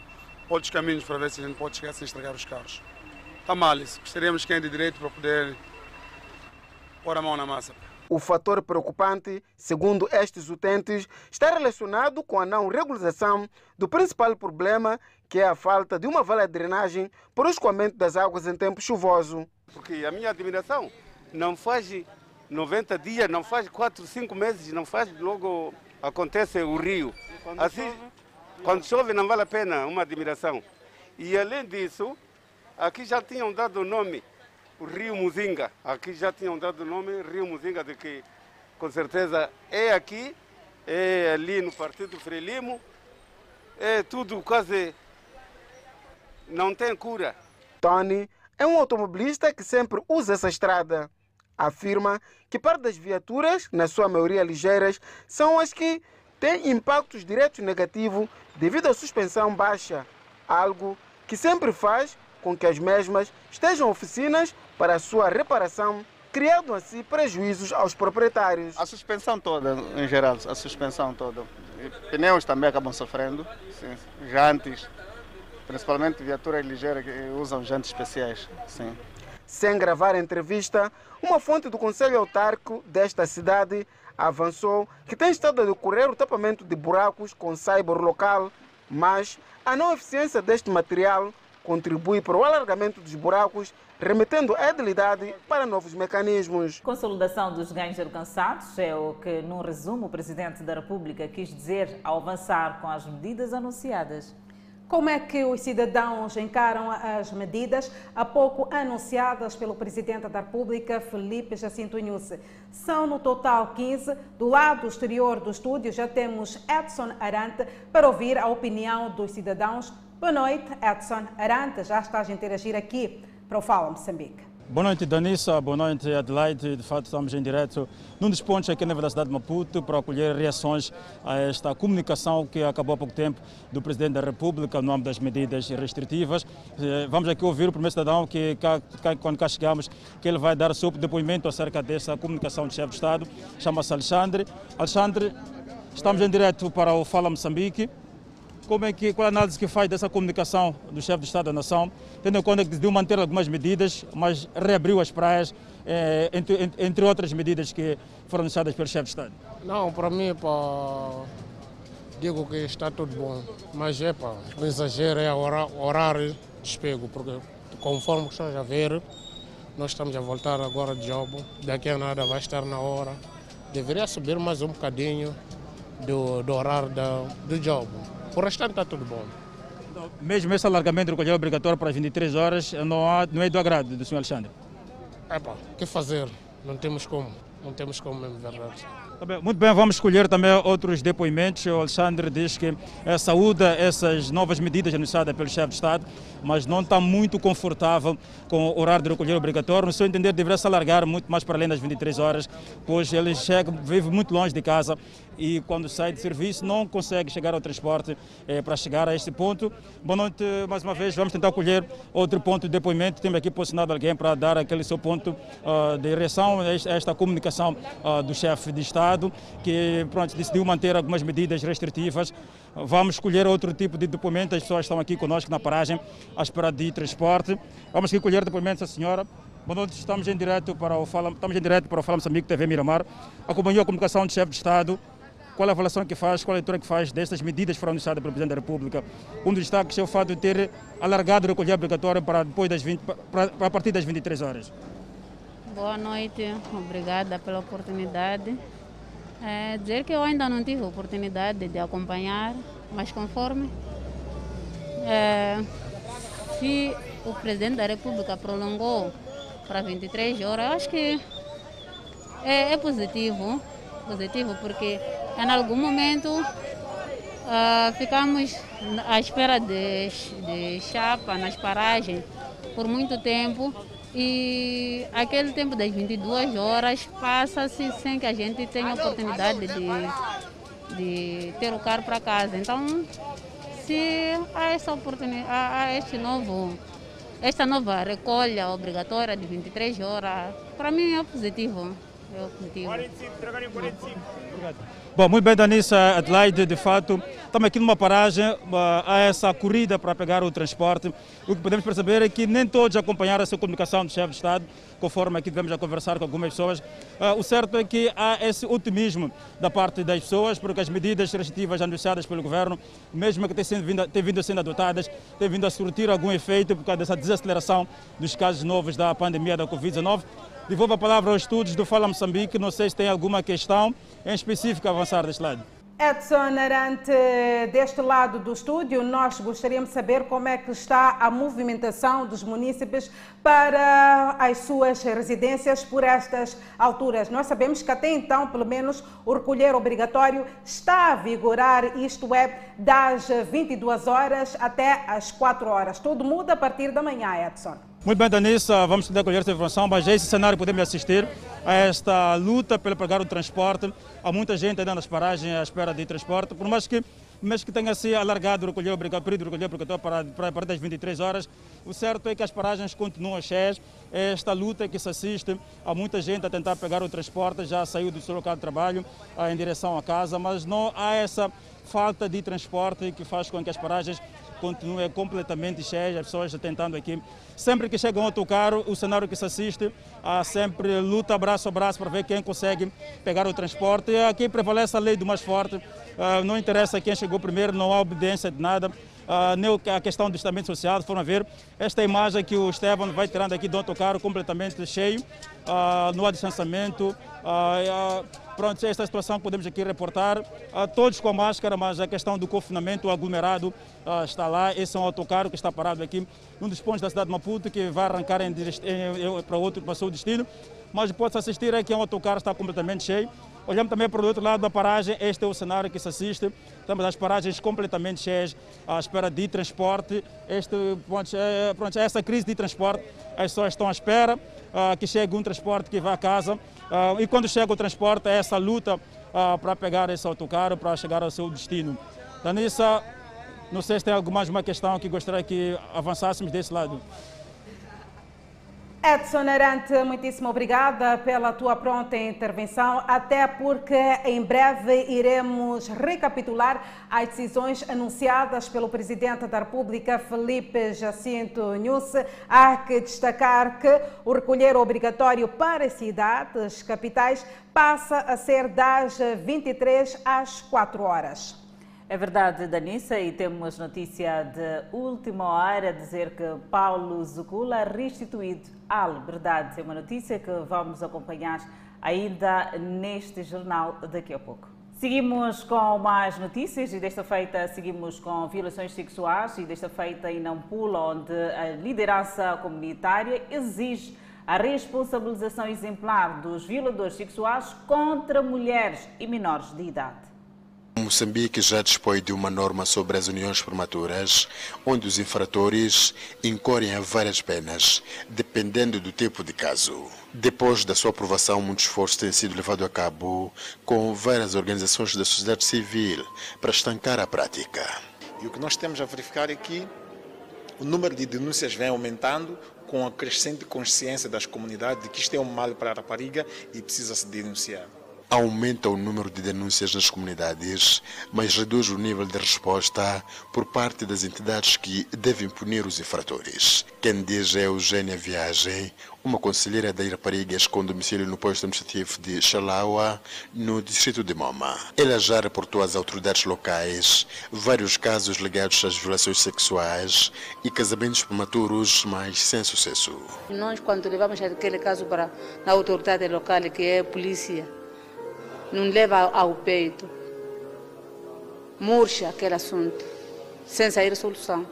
outros caminhos para ver se a gente pode chegar sem estragar os carros. Está mal isso. Gostaríamos quem é de direito para poder pôr a mão na massa. O fator preocupante, segundo estes utentes, está relacionado com a não regularização do principal problema, que é a falta de uma vala de drenagem para o escoamento das águas em tempo chuvoso. Porque a minha admiração não faz 90 dias, não faz 4, 5 meses, não faz logo acontece o rio. Quando assim, chove? quando chove não vale a pena uma admiração. E além disso, aqui já tinham dado o nome o Rio Muzinga. Aqui já tinham dado o nome Rio Muzinga, de que com certeza é aqui, é ali no Partido Frelimo, é tudo quase não tem cura. Tony é um automobilista que sempre usa essa estrada. Afirma que parte das viaturas, na sua maioria ligeiras, são as que têm impactos diretos negativos devido à suspensão baixa, algo que sempre faz com que as mesmas estejam oficinas para a sua reparação, criando assim prejuízos aos proprietários. A suspensão toda, em geral, a suspensão toda. Pneus também acabam sofrendo, sim. jantes, principalmente viaturas ligeiras que usam jantes especiais. Sim. Sem gravar a entrevista, uma fonte do Conselho Autárquico desta cidade avançou que tem estado a decorrer o tapamento de buracos com cyber local, mas a não eficiência deste material contribui para o alargamento dos buracos, remetendo a edilidade para novos mecanismos. Consolidação dos ganhos alcançados é o que, num resumo, o Presidente da República quis dizer ao avançar com as medidas anunciadas. Como é que os cidadãos encaram as medidas há pouco anunciadas pelo Presidente da República, Felipe Jacinto Inhusse? São no total 15. Do lado exterior do estúdio já temos Edson Arante para ouvir a opinião dos cidadãos. Boa noite, Edson Arante. Já estás a interagir aqui para o Fala Moçambique. Boa noite, Danissa. Boa noite, Adelaide. De fato, estamos em direto num dos pontos aqui na cidade de Maputo para acolher reações a esta comunicação que acabou há pouco tempo do Presidente da República no âmbito das medidas restritivas. Eh, vamos aqui ouvir o primeiro cidadão que, quando cá chegamos, que ele vai dar o seu depoimento acerca dessa comunicação do chefe de Estado. Chama-se Alexandre. Alexandre, estamos em direto para o Fala Moçambique. Como é que, qual a análise que faz dessa comunicação do chefe de Estado da Nação, tendo em conta que decidiu manter algumas medidas, mas reabriu as praias, eh, entre, entre, outras medidas que foram anunciadas pelo chefe de Estado? Não, para mim, pá, digo que está tudo bom, mas é pá, o exagero é o horário de despego, porque conforme estás a ver, nós estamos a voltar agora de job, daqui a nada vai estar na hora. Deveria subir mais um bocadinho do, do horário do, do job. O restante está tudo bom. Mesmo esse alargamento do colher obrigatório para as 23 horas não, há, não é do agrado do Sr. Alexandre? É pá, o que fazer? Não temos como. Não temos como mesmo, verdade. Tá muito bem, vamos escolher também outros depoimentos. O Alexandre diz que é, saúda essas novas medidas anunciadas pelo chefe de Estado, mas não está muito confortável com o horário de recolher obrigatório. No seu entender, deveria se alargar muito mais para além das 23 horas, pois ele chega, vive muito longe de casa e quando sai de serviço não consegue chegar ao transporte eh, para chegar a este ponto. Boa noite mais uma vez, vamos tentar colher outro ponto de depoimento. Temos aqui posicionado alguém para dar aquele seu ponto uh, de reação a esta comunicação uh, do chefe de Estado, que pronto, decidiu manter algumas medidas restritivas. Vamos escolher outro tipo de depoimento, as pessoas estão aqui conosco na paragem à espera de transporte. Vamos aqui colher depoimentos da senhora. Boa noite, estamos em direto para o Fala, estamos em direto para o Fala Moçambique TV Miramar. Acompanhou a comunicação do chefe de Estado qual a avaliação que faz, qual a leitura que faz destas medidas que foram anunciadas pelo Presidente da República? Um dos destaques é o fato de ter alargado o recolher obrigatório para, depois das 20, para, para a partir das 23 horas. Boa noite, obrigada pela oportunidade. É dizer que eu ainda não tive oportunidade de acompanhar, mas conforme é, se o Presidente da República prolongou para 23 horas, acho que é, é positivo, positivo porque em algum momento uh, ficamos à espera de, de chapa nas paragens por muito tempo e aquele tempo das 22 horas passa-se sem que a gente tenha oportunidade de, de ter o carro para casa. Então, se há essa oportunidade, há este novo, esta nova recolha obrigatória de 23 horas, para mim é positivo. É positivo. 45, 45. Obrigado. Bom, muito bem, Danissa Adelaide, de fato, estamos aqui numa paragem, há essa corrida para pegar o transporte. O que podemos perceber é que nem todos acompanharam essa comunicação do chefe de Estado, conforme aqui tivemos a conversar com algumas pessoas. Uh, o certo é que há esse otimismo da parte das pessoas, porque as medidas restritivas anunciadas pelo governo, mesmo que tenham vindo, tenham vindo sendo adotadas, têm vindo a surtir algum efeito por causa dessa desaceleração dos casos novos da pandemia da Covid-19. Devolvo a palavra aos estudos do Fala Moçambique. Não sei se tem alguma questão em específico avançar deste lado. Edson Arante, deste lado do estúdio, nós gostaríamos de saber como é que está a movimentação dos munícipes para as suas residências por estas alturas. Nós sabemos que até então, pelo menos, o recolher obrigatório está a vigorar, isto é, das 22 horas até as 4 horas. Tudo muda a partir da manhã, Edson. Muito bem, Danissa, vamos tentar colher essa informação, mas esse cenário podemos assistir a esta luta pelo pagar o transporte. Há muita gente ainda nas paragens à espera de transporte, por mais que, mesmo que tenha se alargado o recolher obrigatório, período de recolher obrigatório para, para, para das 23 horas, o certo é que as paragens continuam cheias. É esta luta que se assiste, há muita gente a tentar pegar o transporte, já saiu do seu local de trabalho em direção à casa, mas não há essa falta de transporte que faz com que as paragens continue completamente cheia, as pessoas tentando aqui. Sempre que chega um autocarro, o cenário que se assiste, há sempre luta braço a braço para ver quem consegue pegar o transporte. E aqui prevalece a lei do mais forte, ah, não interessa quem chegou primeiro, não há obediência de nada. a questão do estamento social, foram ver esta imagem que o Esteban vai tirando aqui do autocarro completamente cheio, no distanciamento. Pronto, esta situação que podemos aqui reportar, todos com máscara, mas a questão do confinamento, aglomerado está lá. Esse é um autocarro que está parado aqui, num dos pontos da cidade de Maputo, que vai arrancar em, em, para outro, para o seu destino. Mas pode-se assistir aqui, é um autocarro está completamente cheio. Olhamos também para o outro lado da paragem, este é o cenário que se assiste. Estamos as paragens completamente cheias, à espera de transporte. Este, pronto, é, pronto, essa crise de transporte, as pessoas estão à espera uh, que chegue um transporte que vá a casa. Uh, e quando chega o transporte, é essa luta uh, para pegar esse autocarro, para chegar ao seu destino. Danissa, não sei se tem mais uma questão que gostaria que avançássemos desse lado. Edson Arante, muitíssimo obrigada pela tua pronta intervenção, até porque em breve iremos recapitular as decisões anunciadas pelo Presidente da República, Felipe Jacinto Nusse. Há que destacar que o recolher obrigatório para cidades capitais passa a ser das 23 às 4 horas. É verdade, Danissa, e temos notícia de última hora dizer que Paulo Zucula restituído à liberdade. É uma notícia que vamos acompanhar ainda neste jornal daqui a pouco. Seguimos com mais notícias e desta feita seguimos com violações sexuais e desta feita em Nampula, onde a liderança comunitária exige a responsabilização exemplar dos violadores sexuais contra mulheres e menores de idade. Moçambique já dispõe de uma norma sobre as uniões prematuras, onde os infratores incorrem a várias penas, dependendo do tipo de caso. Depois da sua aprovação, muito esforço tem sido levado a cabo com várias organizações da sociedade civil para estancar a prática. E o que nós temos a verificar é que o número de denúncias vem aumentando com a crescente consciência das comunidades de que isto é um mal para a rapariga e precisa se denunciar aumenta o número de denúncias nas comunidades, mas reduz o nível de resposta por parte das entidades que devem punir os infratores. Quem diz é Eugênia Viagem, uma conselheira da Iraparigas com domicílio no posto administrativo de Xalaua, no distrito de Moma. Ela já reportou às autoridades locais vários casos ligados às violações sexuais e casamentos prematuros, mas sem sucesso. Nós, quando levamos aquele caso para a autoridade local, que é a polícia, não leva ao peito, murcha aquele assunto, sem sair solução.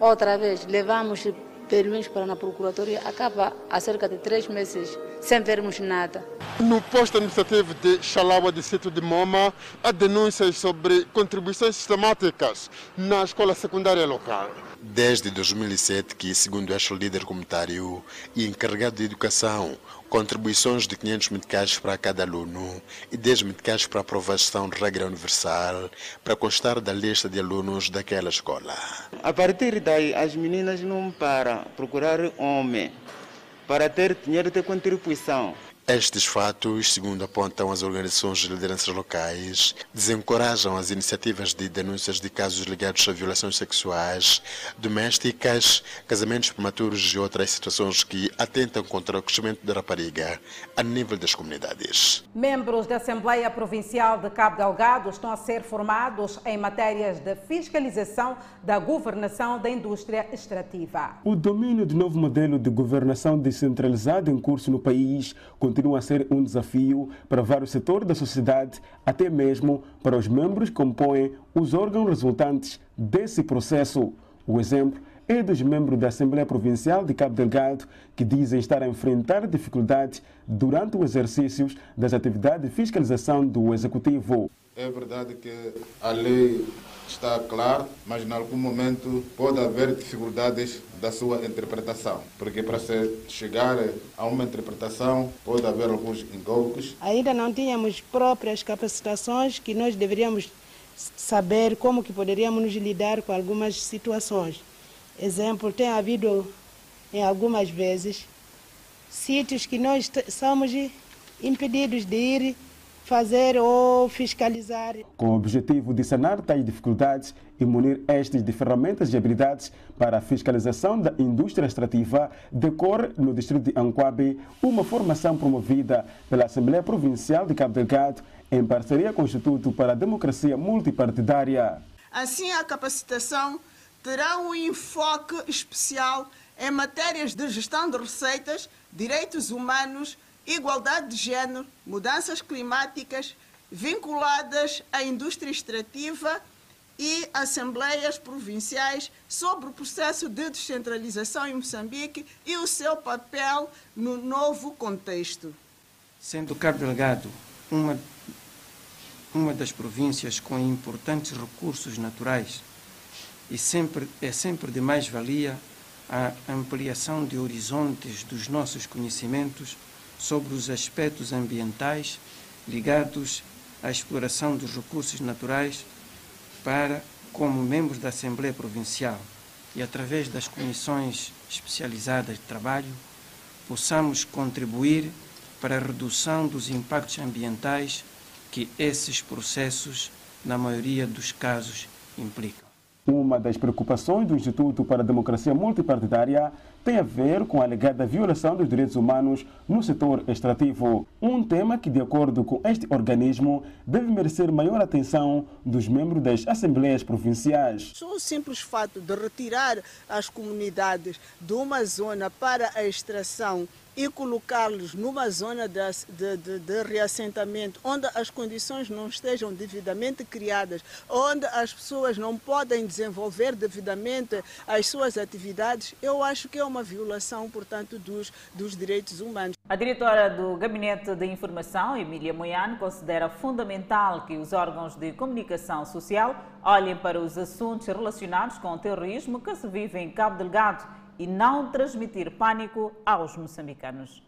Outra vez, levamos permissões para a Procuradoria, acaba há cerca de três meses sem vermos nada. No posto administrativo de Xalawa, distrito de Moma, há denúncias sobre contribuições sistemáticas na escola secundária local desde 2007 que, segundo este líder comunitário e encarregado de educação, contribuições de 500 meticais para cada aluno e 10 meticais para aprovação de regra universal para constar da lista de alunos daquela escola. A partir daí, as meninas não param procurar homem para ter dinheiro de contribuição. Estes fatos, segundo apontam as organizações de lideranças locais, desencorajam as iniciativas de denúncias de casos ligados a violações sexuais, domésticas, casamentos prematuros e outras situações que atentam contra o crescimento da rapariga a nível das comunidades. Membros da Assembleia Provincial de Cabo Delgado estão a ser formados em matérias de fiscalização da governação da indústria extrativa. O domínio do novo modelo de governação descentralizada em curso no país continua a ser um desafio para vários setores da sociedade, até mesmo para os membros que compõem os órgãos resultantes desse processo. O exemplo é dos membros da Assembleia Provincial de Cabo Delgado, que dizem estar a enfrentar dificuldades durante o exercício das atividades de fiscalização do Executivo. É verdade que a lei está clara, mas em algum momento pode haver dificuldades da sua interpretação, porque para se chegar a uma interpretação pode haver alguns equívocos. Ainda não tínhamos próprias capacitações que nós deveríamos saber como que poderíamos nos lidar com algumas situações. Exemplo, tem havido em algumas vezes sítios que nós somos impedidos de ir fazer ou fiscalizar. Com o objetivo de sanar tais dificuldades e munir estes de ferramentas e habilidades para a fiscalização da indústria extrativa, decorre no distrito de Anquabe uma formação promovida pela Assembleia Provincial de Cabo Delgado em parceria com o Instituto para a Democracia Multipartidária. Assim, a capacitação terá um enfoque especial em matérias de gestão de receitas, direitos humanos, igualdade de género, mudanças climáticas, vinculadas à indústria extrativa e assembleias provinciais sobre o processo de descentralização em Moçambique e o seu papel no novo contexto. Sendo Cabo Delgado uma, uma das províncias com importantes recursos naturais, e sempre, é sempre de mais-valia a ampliação de horizontes dos nossos conhecimentos sobre os aspectos ambientais ligados à exploração dos recursos naturais para, como membros da Assembleia Provincial e através das comissões especializadas de trabalho, possamos contribuir para a redução dos impactos ambientais que esses processos, na maioria dos casos, implicam. Uma das preocupações do Instituto para a Democracia Multipartidária tem a ver com a alegada violação dos direitos humanos no setor extrativo. Um tema que, de acordo com este organismo, deve merecer maior atenção dos membros das assembleias provinciais. Só o simples fato de retirar as comunidades de uma zona para a extração e colocá-los numa zona de, de, de, reassentamento onde as condições não estejam devidamente criadas, onde as pessoas não podem desenvolver devidamente as suas atividades, eu acho que é uma violação, portanto, dos, dos direitos humanos. A diretora do Gabinete de Informação, Emília Moiano, considera fundamental que os órgãos de comunicação social olhem para os assuntos relacionados com o terrorismo que se vive em Cabo Delgado e não transmitir pânico aos moçambicanos.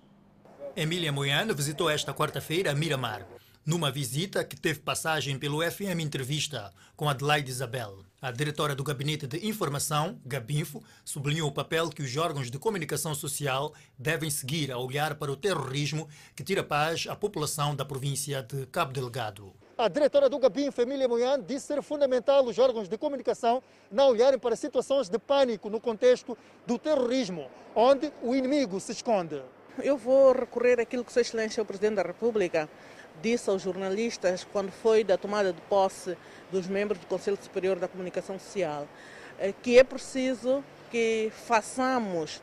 Emília Moiano visitou esta quarta-feira Miramar, numa visita que teve passagem pelo FM Entrevista com Adelaide Isabel. A diretora do Gabinete de Informação, Gabinfo, sublinhou o papel que os órgãos de comunicação social devem seguir a olhar para o terrorismo que tira paz à população da província de Cabo Delgado. A diretora do Gabinfo, Emília Moian, disse ser fundamental os órgãos de comunicação não olharem para situações de pânico no contexto do terrorismo, onde o inimigo se esconde. Eu vou recorrer àquilo que Sua Excelência o Presidente da República disse aos jornalistas quando foi da tomada de posse dos membros do Conselho Superior da Comunicação Social, que é preciso que façamos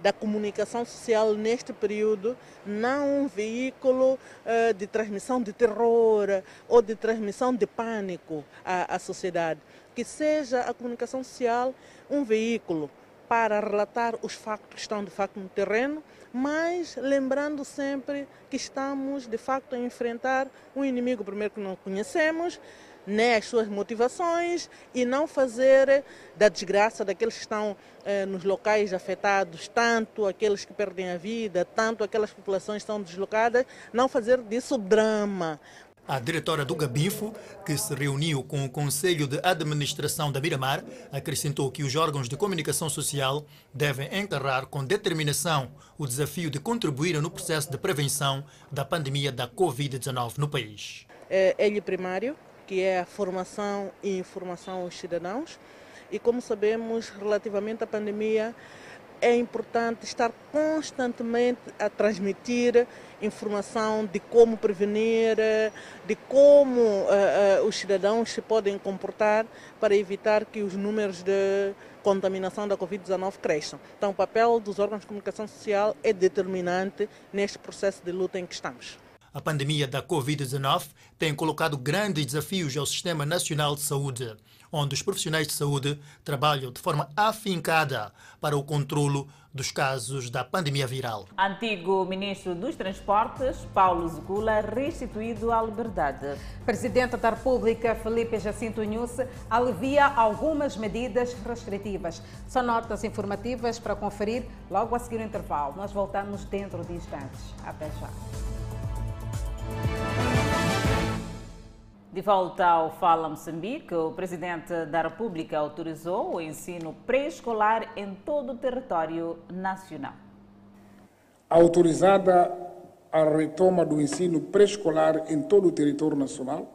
da comunicação social neste período não um veículo uh, de transmissão de terror ou de transmissão de pânico à, à sociedade. Que seja a comunicação social um veículo para relatar os factos que estão de facto no terreno, mas lembrando sempre que estamos de facto a enfrentar um inimigo primeiro que não conhecemos, né, as suas motivações e não fazer da desgraça daqueles que estão eh, nos locais afetados, tanto aqueles que perdem a vida, tanto aquelas populações que estão deslocadas, não fazer disso drama. A diretora do Gabinfo, que se reuniu com o Conselho de Administração da Miramar, acrescentou que os órgãos de comunicação social devem encarar com determinação o desafio de contribuir no processo de prevenção da pandemia da Covid-19 no país. É, ele primário, que é a formação e informação aos cidadãos. E como sabemos, relativamente à pandemia, é importante estar constantemente a transmitir informação de como prevenir, de como uh, uh, os cidadãos se podem comportar para evitar que os números de contaminação da Covid-19 cresçam. Então, o papel dos órgãos de comunicação social é determinante neste processo de luta em que estamos. A pandemia da Covid-19 tem colocado grandes desafios ao Sistema Nacional de Saúde, onde os profissionais de saúde trabalham de forma afincada para o controlo dos casos da pandemia viral. Antigo ministro dos Transportes, Paulo Zugula, restituído à liberdade. Presidente da República, Felipe Jacinto Nunes, alivia algumas medidas restritivas. São notas informativas para conferir logo a seguir o intervalo. Nós voltamos dentro de instantes. Até já. De volta ao Fala Moçambique, o Presidente da República autorizou o ensino pré-escolar em todo o território nacional. Autorizada a retoma do ensino pré-escolar em todo o território nacional,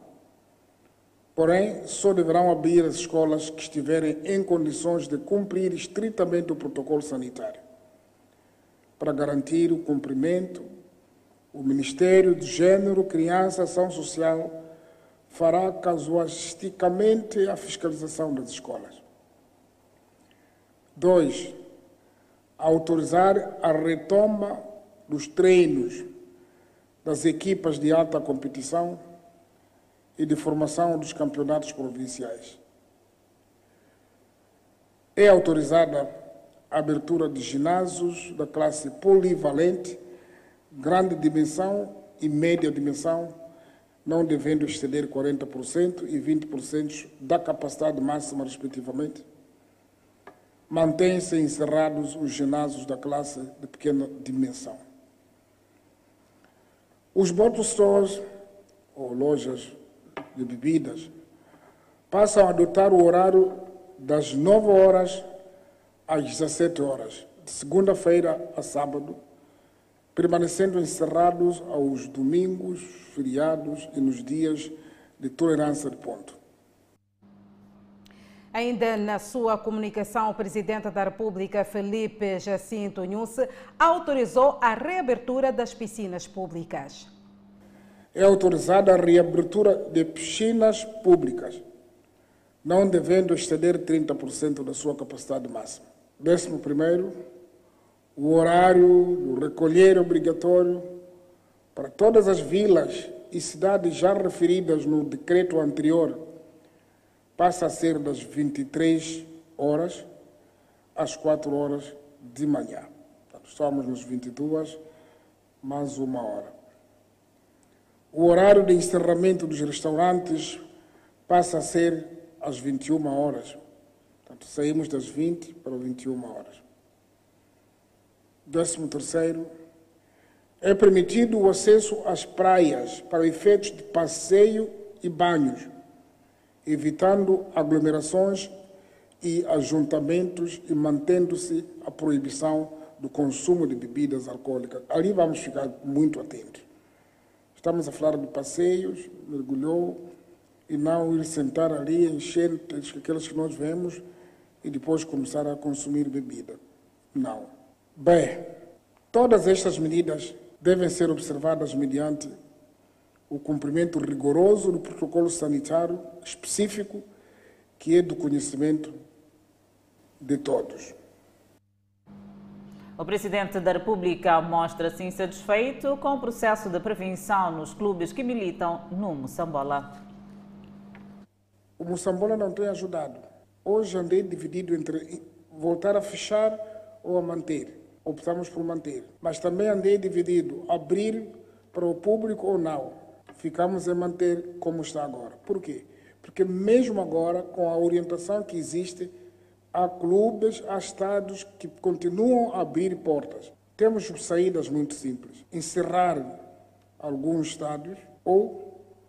porém, só deverão abrir as escolas que estiverem em condições de cumprir estritamente o protocolo sanitário, para garantir o cumprimento o Ministério de Gênero, Criança e Ação Social fará casuisticamente a fiscalização das escolas. 2. Autorizar a retoma dos treinos das equipas de alta competição e de formação dos campeonatos provinciais. É autorizada a abertura de ginásios da classe polivalente, grande dimensão e média dimensão, não devendo exceder 40% e 20% da capacidade máxima, respectivamente. Mantêm-se encerrados os ginásios da classe de pequena dimensão. Os bottle stores, ou lojas de bebidas, passam a adotar o horário das 9 horas às 17 horas, de segunda-feira a sábado, permanecendo encerrados aos domingos, feriados e nos dias de tolerância de ponto. Ainda na sua comunicação, o presidente da República, Felipe Jacinto Nhusse, autorizou a reabertura das piscinas públicas. É autorizada a reabertura de piscinas públicas, não devendo exceder 30% da sua capacidade máxima. Décimo primeiro, o horário do recolher obrigatório para todas as vilas e cidades já referidas no decreto anterior passa a ser das 23 horas às 4 horas de manhã. Estamos nos 22, mais uma hora. O horário de encerramento dos restaurantes passa a ser às 21 horas. Portanto, saímos das 20 para 21 horas. Décimo terceiro, é permitido o acesso às praias para efeitos de passeio e banhos, evitando aglomerações e ajuntamentos e mantendo-se a proibição do consumo de bebidas alcoólicas. Ali vamos ficar muito atentos. Estamos a falar de passeios, mergulhou, e não ir sentar ali, encher aqueles que nós vemos e depois começar a consumir bebida. Não. Bem, todas estas medidas devem ser observadas mediante o cumprimento rigoroso do protocolo sanitário específico que é do conhecimento de todos. O presidente da República mostra-se insatisfeito com o processo de prevenção nos clubes que militam no Moçambola. O Moçambola não tem ajudado. Hoje andei dividido entre voltar a fechar ou a manter. Optamos por manter. Mas também andei dividido, abrir para o público ou não. Ficamos em manter como está agora. Por quê? Porque mesmo agora, com a orientação que existe, há clubes, há estados que continuam a abrir portas. Temos saídas muito simples. Encerrar alguns estádios ou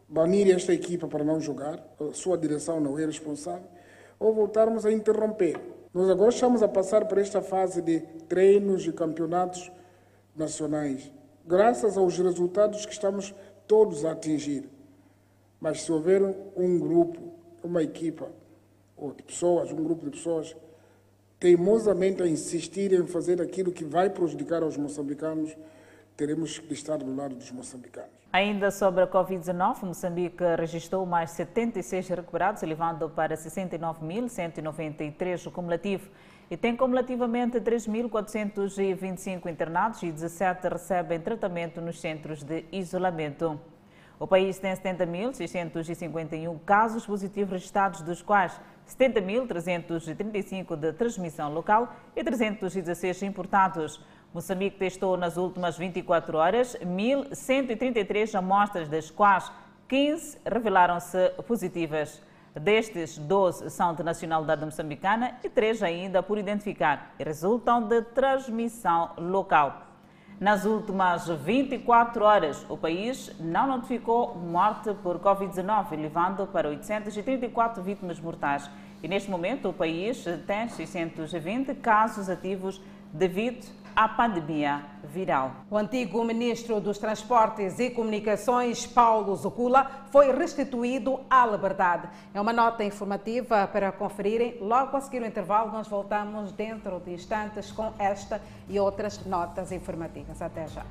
banir esta equipa para não jogar, a sua direção não é responsável, ou voltarmos a interromper. Nós agora estamos a passar por esta fase de treinos e campeonatos nacionais, graças aos resultados que estamos todos a atingir. Mas se houver um grupo, uma equipa, ou de pessoas, um grupo de pessoas, teimosamente a insistir em fazer aquilo que vai prejudicar aos moçambicanos, teremos que estar do lado dos moçambicanos. Ainda sobre a Covid-19, Moçambique registrou mais 76 recuperados, elevando para 69.193 o cumulativo. E tem cumulativamente 3.425 internados e 17 recebem tratamento nos centros de isolamento. O país tem 70.651 casos positivos registrados, dos quais 70.335 de transmissão local e 316 importados. Moçambique testou nas últimas 24 horas 1.133 amostras, das quais 15 revelaram-se positivas. Destes, 12 são de nacionalidade moçambicana e 3 ainda por identificar e resultam de transmissão local. Nas últimas 24 horas, o país não notificou morte por Covid-19, elevando para 834 vítimas mortais. E neste momento, o país tem 620 casos ativos devido à pandemia viral. O antigo ministro dos Transportes e Comunicações, Paulo Zucula, foi restituído à liberdade. É uma nota informativa para conferirem. Logo a seguir o intervalo, nós voltamos dentro de instantes com esta e outras notas informativas. Até já.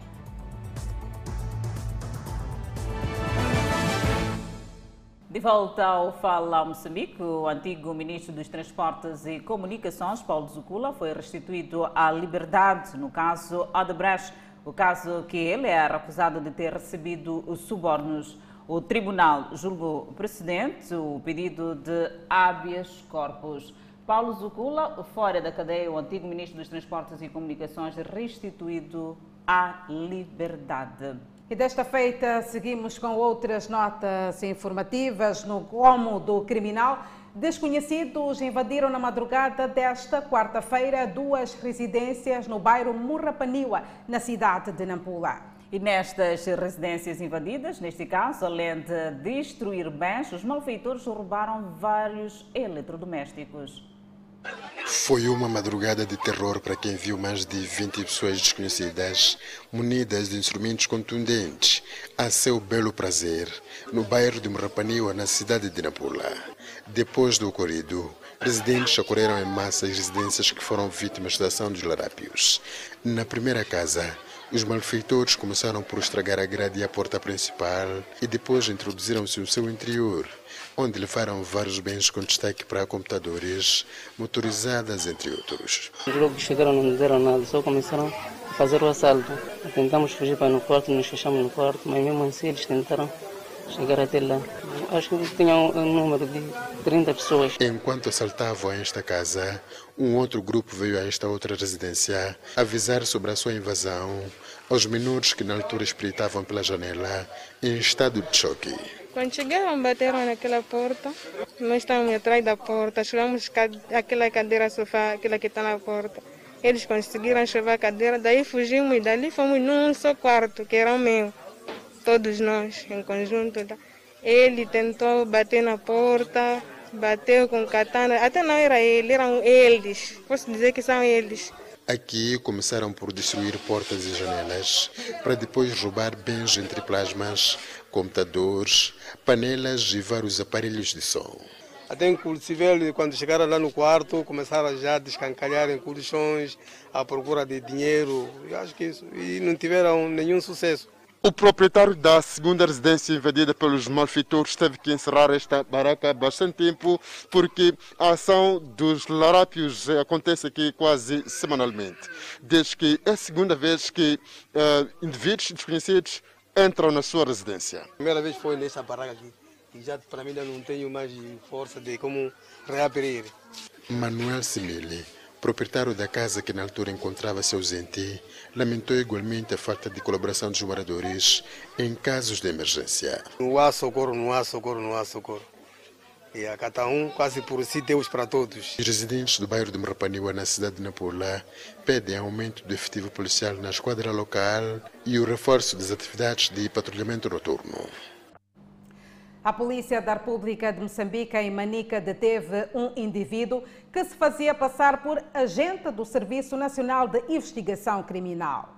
De volta ao Fala Moçambique, o antigo ministro dos Transportes e Comunicações, Paulo Zucula, foi restituído à liberdade no caso Odebrecht, o caso que ele era acusado de ter recebido subornos. O tribunal julgou precedente o pedido de habeas corpus. Paulo Zucula, fora da cadeia, o antigo ministro dos Transportes e Comunicações, restituído à liberdade. E desta feita seguimos com outras notas informativas no cômodo criminal. Desconhecidos invadiram na madrugada desta quarta-feira duas residências no bairro Murrapaniwa, na cidade de Nampula. E nestas residências invadidas, neste caso, além de destruir bens, os malfeitores roubaram vários eletrodomésticos. Foi uma madrugada de terror para quem viu mais de 20 pessoas desconhecidas, munidas de instrumentos contundentes, a seu belo prazer, no bairro de Murapaniwa, na cidade de Nampula. Depois do ocorrido, residentes acorreram em massa as residências que foram vítimas da ação dos larápios. Na primeira casa, os malfeitores começaram por estragar a grade e a porta principal e depois introduziram-se no seu interior onde levaram vários bens com destaque para computadores, motorizadas, entre outros. Logo que chegaram não nos deram nada, só começaram a fazer o assalto. Tentamos fugir para no quarto, nos fechamos no quarto, mas mesmo assim eles tentaram chegar até lá. Acho que tinham um número de 30 pessoas. Enquanto assaltavam esta casa, um outro grupo veio a esta outra residência avisar sobre a sua invasão aos menores que na altura espreitavam pela janela em estado de choque. Quando chegaram, bateram naquela porta. Nós estávamos atrás da porta. Chegamos aquela cadeira sofá, aquela que está na porta. Eles conseguiram chegar a cadeira, daí fugimos e dali fomos num só quarto, que era o meu. Todos nós, em conjunto. Ele tentou bater na porta, bateu com katana. Até não era ele, eram eles. Posso dizer que são eles. Aqui começaram por destruir portas e janelas, para depois roubar bens entre plasmas, computadores, panelas e vários aparelhos de som. Até inclusive quando chegaram lá no quarto, começaram já a descancalhar em colchões, à procura de dinheiro, eu acho que isso, e não tiveram nenhum sucesso. O proprietário da segunda residência invadida pelos malfeitores teve que encerrar esta barraca há bastante tempo, porque a ação dos larápios acontece aqui quase semanalmente. Desde que é a segunda vez que uh, indivíduos desconhecidos entram na sua residência. A primeira vez foi nessa barraca aqui, e já para mim não tenho mais força de como reabrir. Manuel Simili proprietário da casa que na altura encontrava-se ausente, lamentou igualmente a falta de colaboração dos moradores em casos de emergência. Não há socorro, não há socorro, não há socorro. E a cada um, quase por si, Deus para todos. Os residentes do bairro de Marapaniwa, na cidade de Nampula, pedem aumento do efetivo policial na esquadra local e o reforço das atividades de patrulhamento noturno. A Polícia da República de Moçambique, em Manica, deteve um indivíduo que se fazia passar por agente do Serviço Nacional de Investigação Criminal.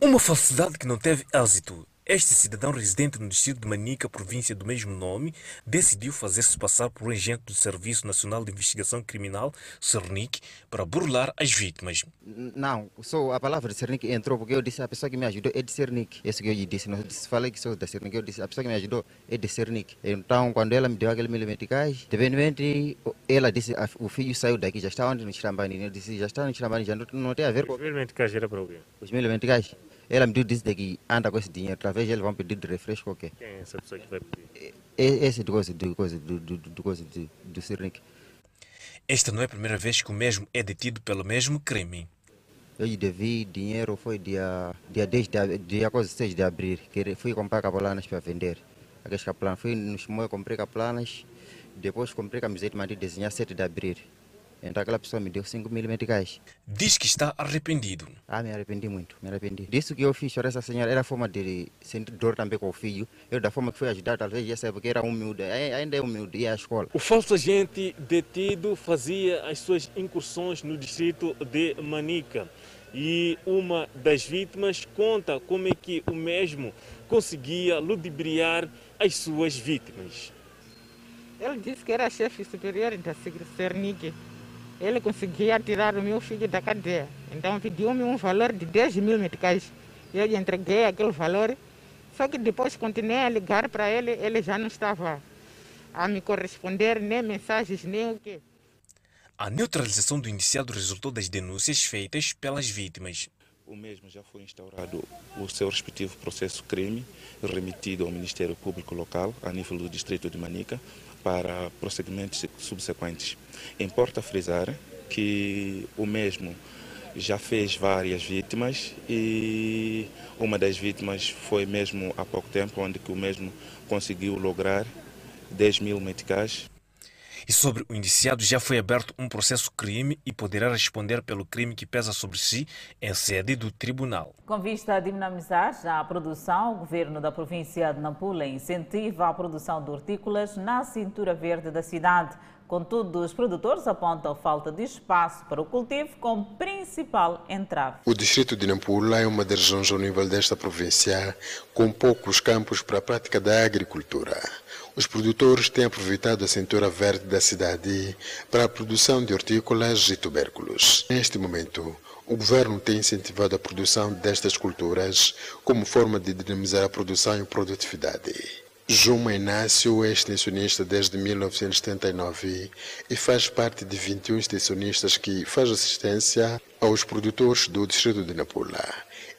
Uma falsidade que não teve êxito. Este cidadão residente no distrito de Manica, província do mesmo nome, decidiu fazer-se passar por um agente do Serviço Nacional de Investigação Criminal, CERNIC, para burlar as vítimas. Não, só a palavra de CERNIC entrou porque eu disse a pessoa que me ajudou é de CERNIC. Isso que eu disse, não disse, falei que sou da CERNIC, eu disse a pessoa que me ajudou é de CERNIC. Então, quando ela me deu aquele mil meticais, de repente ela disse, o filho saiu daqui, já está onde no Chirambani. Eu disse, já está no Chirambani, já não, não tem a ver com... Os mil meticais era para o quê? Os mil meticais? Ela me disse que anda com esse dinheiro, talvez eles vão pedir de refresco qualquer. Quem é essa pessoa que vai pedir? Esse do coisa do coisa do, do, do, coisa do, do Sirnik. Esta não é a primeira vez que o mesmo é detido pelo mesmo crime. Eu devi dinheiro, foi dia, dia 10 de, dia 6 de abril, que fui comprar capelanas para vender. Aqueles capelanas, fui no Chimoio, comprei capelanas, depois comprei camiseta de desenhar 7 de abril. Então aquela pessoa me deu 5 mil meticais. Diz que está arrependido. Ah, me arrependi muito, me arrependi. Disso que eu fiz chorar essa senhora era a forma de sentir dor também com o filho. Eu da forma que fui ajudar, talvez já saiba que era humilde, ainda é humilde, ia à escola. O falso agente detido fazia as suas incursões no distrito de Manica. E uma das vítimas conta como é que o mesmo conseguia ludibriar as suas vítimas. Ele disse que era chefe superior da Cernic ele conseguia tirar o meu filho da cadeia. Então pediu-me um valor de 10 mil meticais. Eu lhe entreguei aquele valor, só que depois continuei a ligar para ele, ele já não estava a me corresponder nem mensagens, nem o quê. A neutralização do indiciado resultou das denúncias feitas pelas vítimas. O mesmo já foi instaurado o seu respectivo processo crime, remetido ao Ministério Público Local, a nível do Distrito de Manica, para procedimentos subsequentes. Importa frisar que o mesmo já fez várias vítimas e uma das vítimas foi mesmo há pouco tempo, onde que o mesmo conseguiu lograr 10 mil meticais e sobre o indiciado já foi aberto um processo crime e poderá responder pelo crime que pesa sobre si em sede do tribunal. Com vista a dinamizar a produção, o governo da província de Nampula incentiva a produção de hortícolas na cintura verde da cidade. Contudo, os produtores apontam falta de espaço para o cultivo como principal entrave. O distrito de Nampula é uma das regiões ao nível desta província com poucos campos para a prática da agricultura. Os produtores têm aproveitado a cintura verde da cidade para a produção de hortícolas e tubérculos. Neste momento, o governo tem incentivado a produção destas culturas como forma de dinamizar a produção e produtividade. Juma Inácio é extensionista desde 1979 e faz parte de 21 extensionistas que faz assistência aos produtores do distrito de Nampula.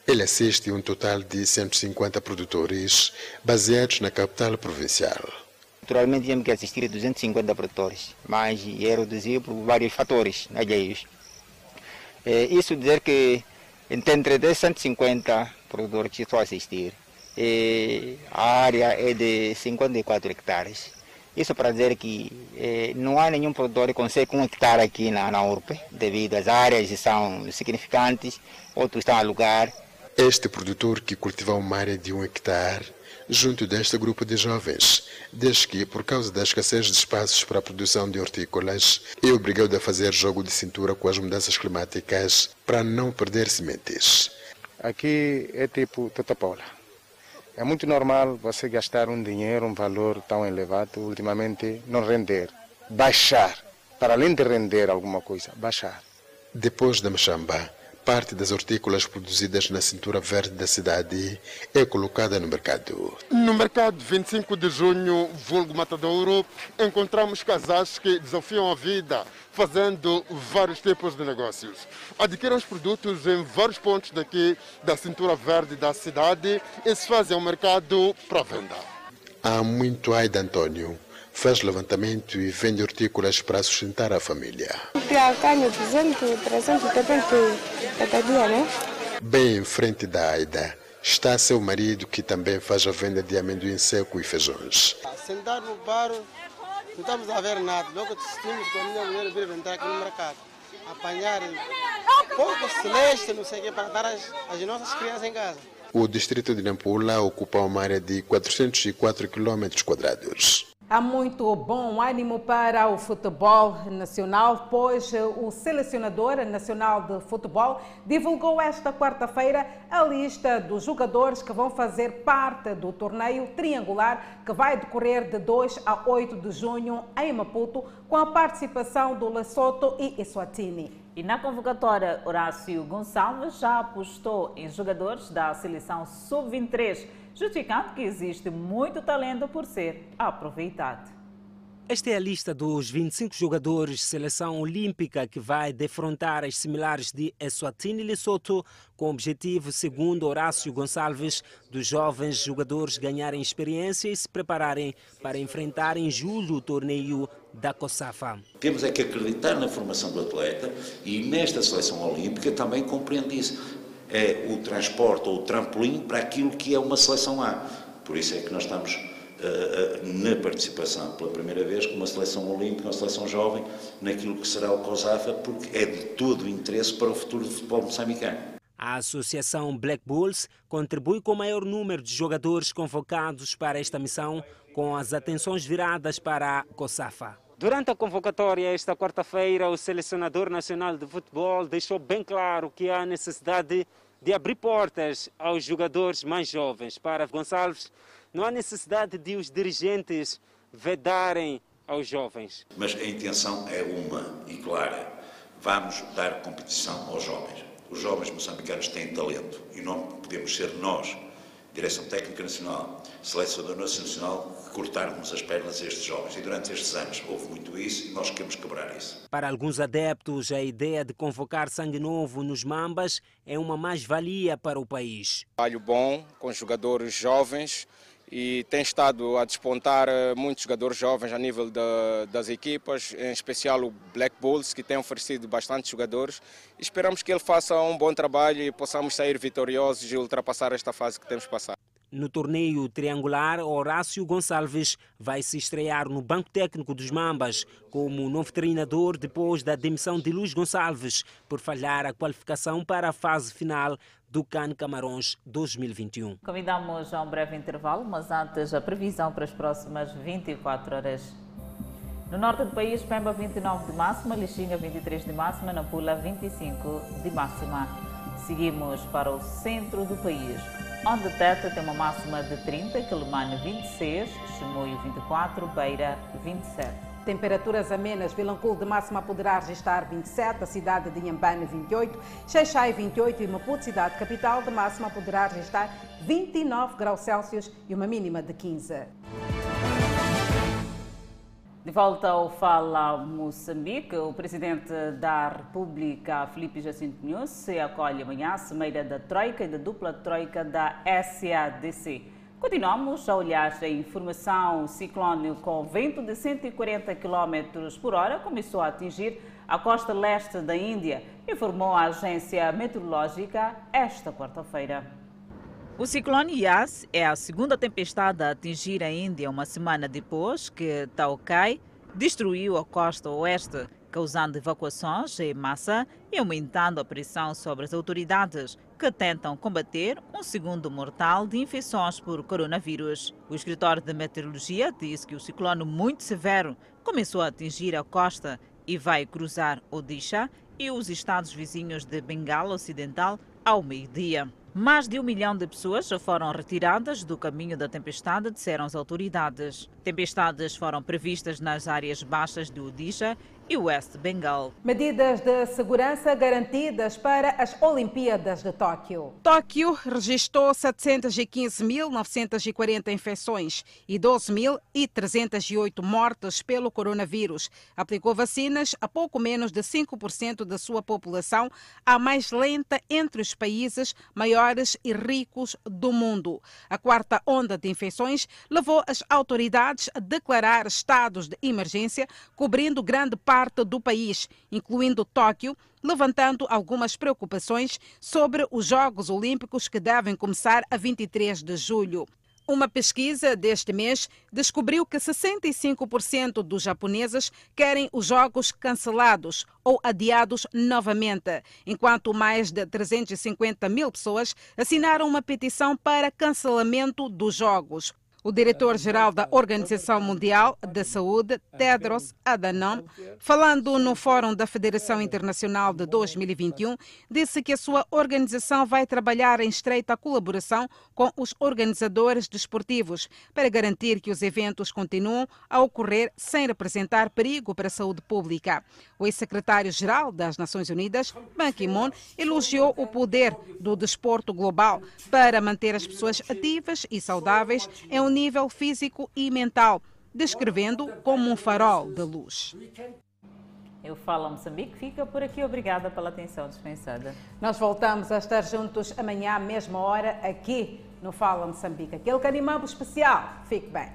Ele assiste um total de 150 produtores baseados na capital provincial. Naturalmente tínhamos que assistir a 250 produtores, mas é reduzido por vários fatores alheios. É, isso dizer que entre 150 produtores que estão a assistir, é, a área é de 54 hectares. Isso para dizer que é, não há nenhum produtor que consegue um hectare aqui na, na URP, devido às áreas que são significantes, outros estão a alugar. Este produtor que cultiva uma área de um hectare junto deste grupo de jovens, desde que, por causa da escassez de espaços para a produção de hortícolas, é obrigado a fazer jogo de cintura com as mudanças climáticas para não perder sementes. Aqui é tipo Totopola. É muito normal você gastar um dinheiro, um valor tão elevado, ultimamente não render, baixar. Para além de render alguma coisa, baixar. Depois da Machamba, parte das hortícolas produzidas na cintura verde da cidade é colocada no mercado. No mercado 25 de junho, vulgo Matadouro, encontramos casais que desafiam a vida fazendo vários tipos de negócios. Adquiram os produtos em vários pontos daqui da cintura verde da cidade e se fazem ao mercado para venda. Há muito Aida Antônio faz levantamento e vende hortícolas para sustentar a família. Carne 200, 300 depende cada dia, né? Bem em frente da Aida está seu marido que também faz a venda de amendoim seco e feijões. Sentar no bar, não estamos a ver nada. Logo assistimos com a minha mulher vir entrar aqui no mercado. Apanhar pouco celeste, não sei o que, para dar as, as nossas crianças em casa. O distrito de Nampula ocupa uma área de 404 km quadrados. Há muito bom ânimo para o futebol nacional, pois o selecionador nacional de futebol divulgou esta quarta-feira a lista dos jogadores que vão fazer parte do torneio triangular que vai decorrer de 2 a 8 de junho em Maputo, com a participação do Lesotho e Eswatini. E na convocatória, Horácio Gonçalves já apostou em jogadores da seleção sub-23 justificando que existe muito talento por ser aproveitado. Esta é a lista dos 25 jogadores de seleção olímpica que vai defrontar as similares de Eswatini e Lesotho, com o objetivo, segundo Horácio Gonçalves, dos jovens jogadores ganharem experiência e se prepararem para enfrentar em julho o torneio da COSAFA. Temos é que acreditar na formação do atleta e nesta seleção olímpica também compreende isso é o transporte ou o trampolim para aquilo que é uma seleção A. Por isso é que nós estamos uh, na participação pela primeira vez com uma seleção olímpica, uma seleção jovem, naquilo que será o COSAFA, porque é de todo interesse para o futuro do futebol moçambicano. A Associação Black Bulls contribui com o maior número de jogadores convocados para esta missão, com as atenções viradas para a COSAFA. Durante a convocatória esta quarta-feira, o selecionador nacional de futebol deixou bem claro que há necessidade de abrir portas aos jogadores mais jovens. Para Gonçalves, não há necessidade de os dirigentes vedarem aos jovens. Mas a intenção é uma e clara. Vamos dar competição aos jovens. Os jovens moçambicanos têm talento e não podemos ser nós Direção Técnica Nacional, Selecionador Nacional, cortarmos as pernas a estes jovens. E durante estes anos houve muito isso e nós queremos quebrar isso. Para alguns adeptos, a ideia de convocar sangue novo nos Mambas é uma mais-valia para o país. Trabalho bom com jogadores jovens e tem estado a despontar eh, muitos jogadores jovens a nível da, das equipas, em especial o Black Bulls, que tem oferecido bastante jogadores. Esperamos que ele faça um bom trabalho e possamos sair vitoriosos e ultrapassar esta fase que temos passado. No torneio triangular, Horácio Gonçalves vai se estrear no banco técnico dos Mambas como novo treinador depois da demissão de Luís Gonçalves por falhar a qualificação para a fase final do CAN Camarões 2021. Convidamos a um breve intervalo, mas antes a previsão para as próximas 24 horas. No norte do país, Pemba 29 de máxima, Lixinga 23 de máxima, Nampula 25 de máxima. Seguimos para o centro do país onde Teta tem uma máxima de 30, Quelimane 26, Chimoio 24, Beira 27. Temperaturas amenas, Vilanculo de máxima poderá registrar 27, a cidade de Inhambane 28, Xeixai 28 e Maputo, cidade capital, de máxima poderá registrar 29 graus Celsius e uma mínima de 15. De volta ao Fala Moçambique, o presidente da República, Felipe Jacinto Nunes, se acolhe amanhã a cimeira da Troika e da dupla Troika da SADC. Continuamos a olhar a informação. O ciclone com vento de 140 km por hora começou a atingir a costa leste da Índia, informou a agência meteorológica esta quarta-feira. O ciclone Yas é a segunda tempestade a atingir a Índia uma semana depois que Taukai destruiu a costa oeste, causando evacuações em massa e aumentando a pressão sobre as autoridades que tentam combater um segundo mortal de infecções por coronavírus. O escritório de meteorologia diz que o ciclone muito severo começou a atingir a costa e vai cruzar Odisha e os estados vizinhos de Bengala Ocidental ao meio-dia. Mais de um milhão de pessoas já foram retiradas do caminho da tempestade, disseram as autoridades. Tempestades foram previstas nas áreas baixas de Odisha e West Bengal. Medidas de segurança garantidas para as Olimpíadas de Tóquio. Tóquio registrou 715.940 infecções e 12.308 mortes pelo coronavírus. Aplicou vacinas a pouco menos de 5% da sua população, a mais lenta entre os países maiores e ricos do mundo. A quarta onda de infecções levou as autoridades a declarar estados de emergência, cobrindo grande parte parte do país, incluindo Tóquio, levantando algumas preocupações sobre os Jogos Olímpicos que devem começar a 23 de julho. Uma pesquisa deste mês descobriu que 65% dos japoneses querem os jogos cancelados ou adiados novamente, enquanto mais de 350 mil pessoas assinaram uma petição para cancelamento dos jogos. O diretor-geral da Organização Mundial da Saúde, Tedros Adhanom, falando no Fórum da Federação Internacional de 2021, disse que a sua organização vai trabalhar em estreita colaboração com os organizadores desportivos para garantir que os eventos continuam a ocorrer sem representar perigo para a saúde pública. O ex-secretário-geral das Nações Unidas, Ban Ki-moon, elogiou o poder do desporto global para manter as pessoas ativas e saudáveis em um nível físico e mental, descrevendo como um farol de luz. Eu falo Moçambique, fica por aqui. Obrigada pela atenção dispensada. Nós voltamos a estar juntos amanhã, à mesma hora, aqui no Fala Moçambique. Aquele canimambo especial. Fique bem.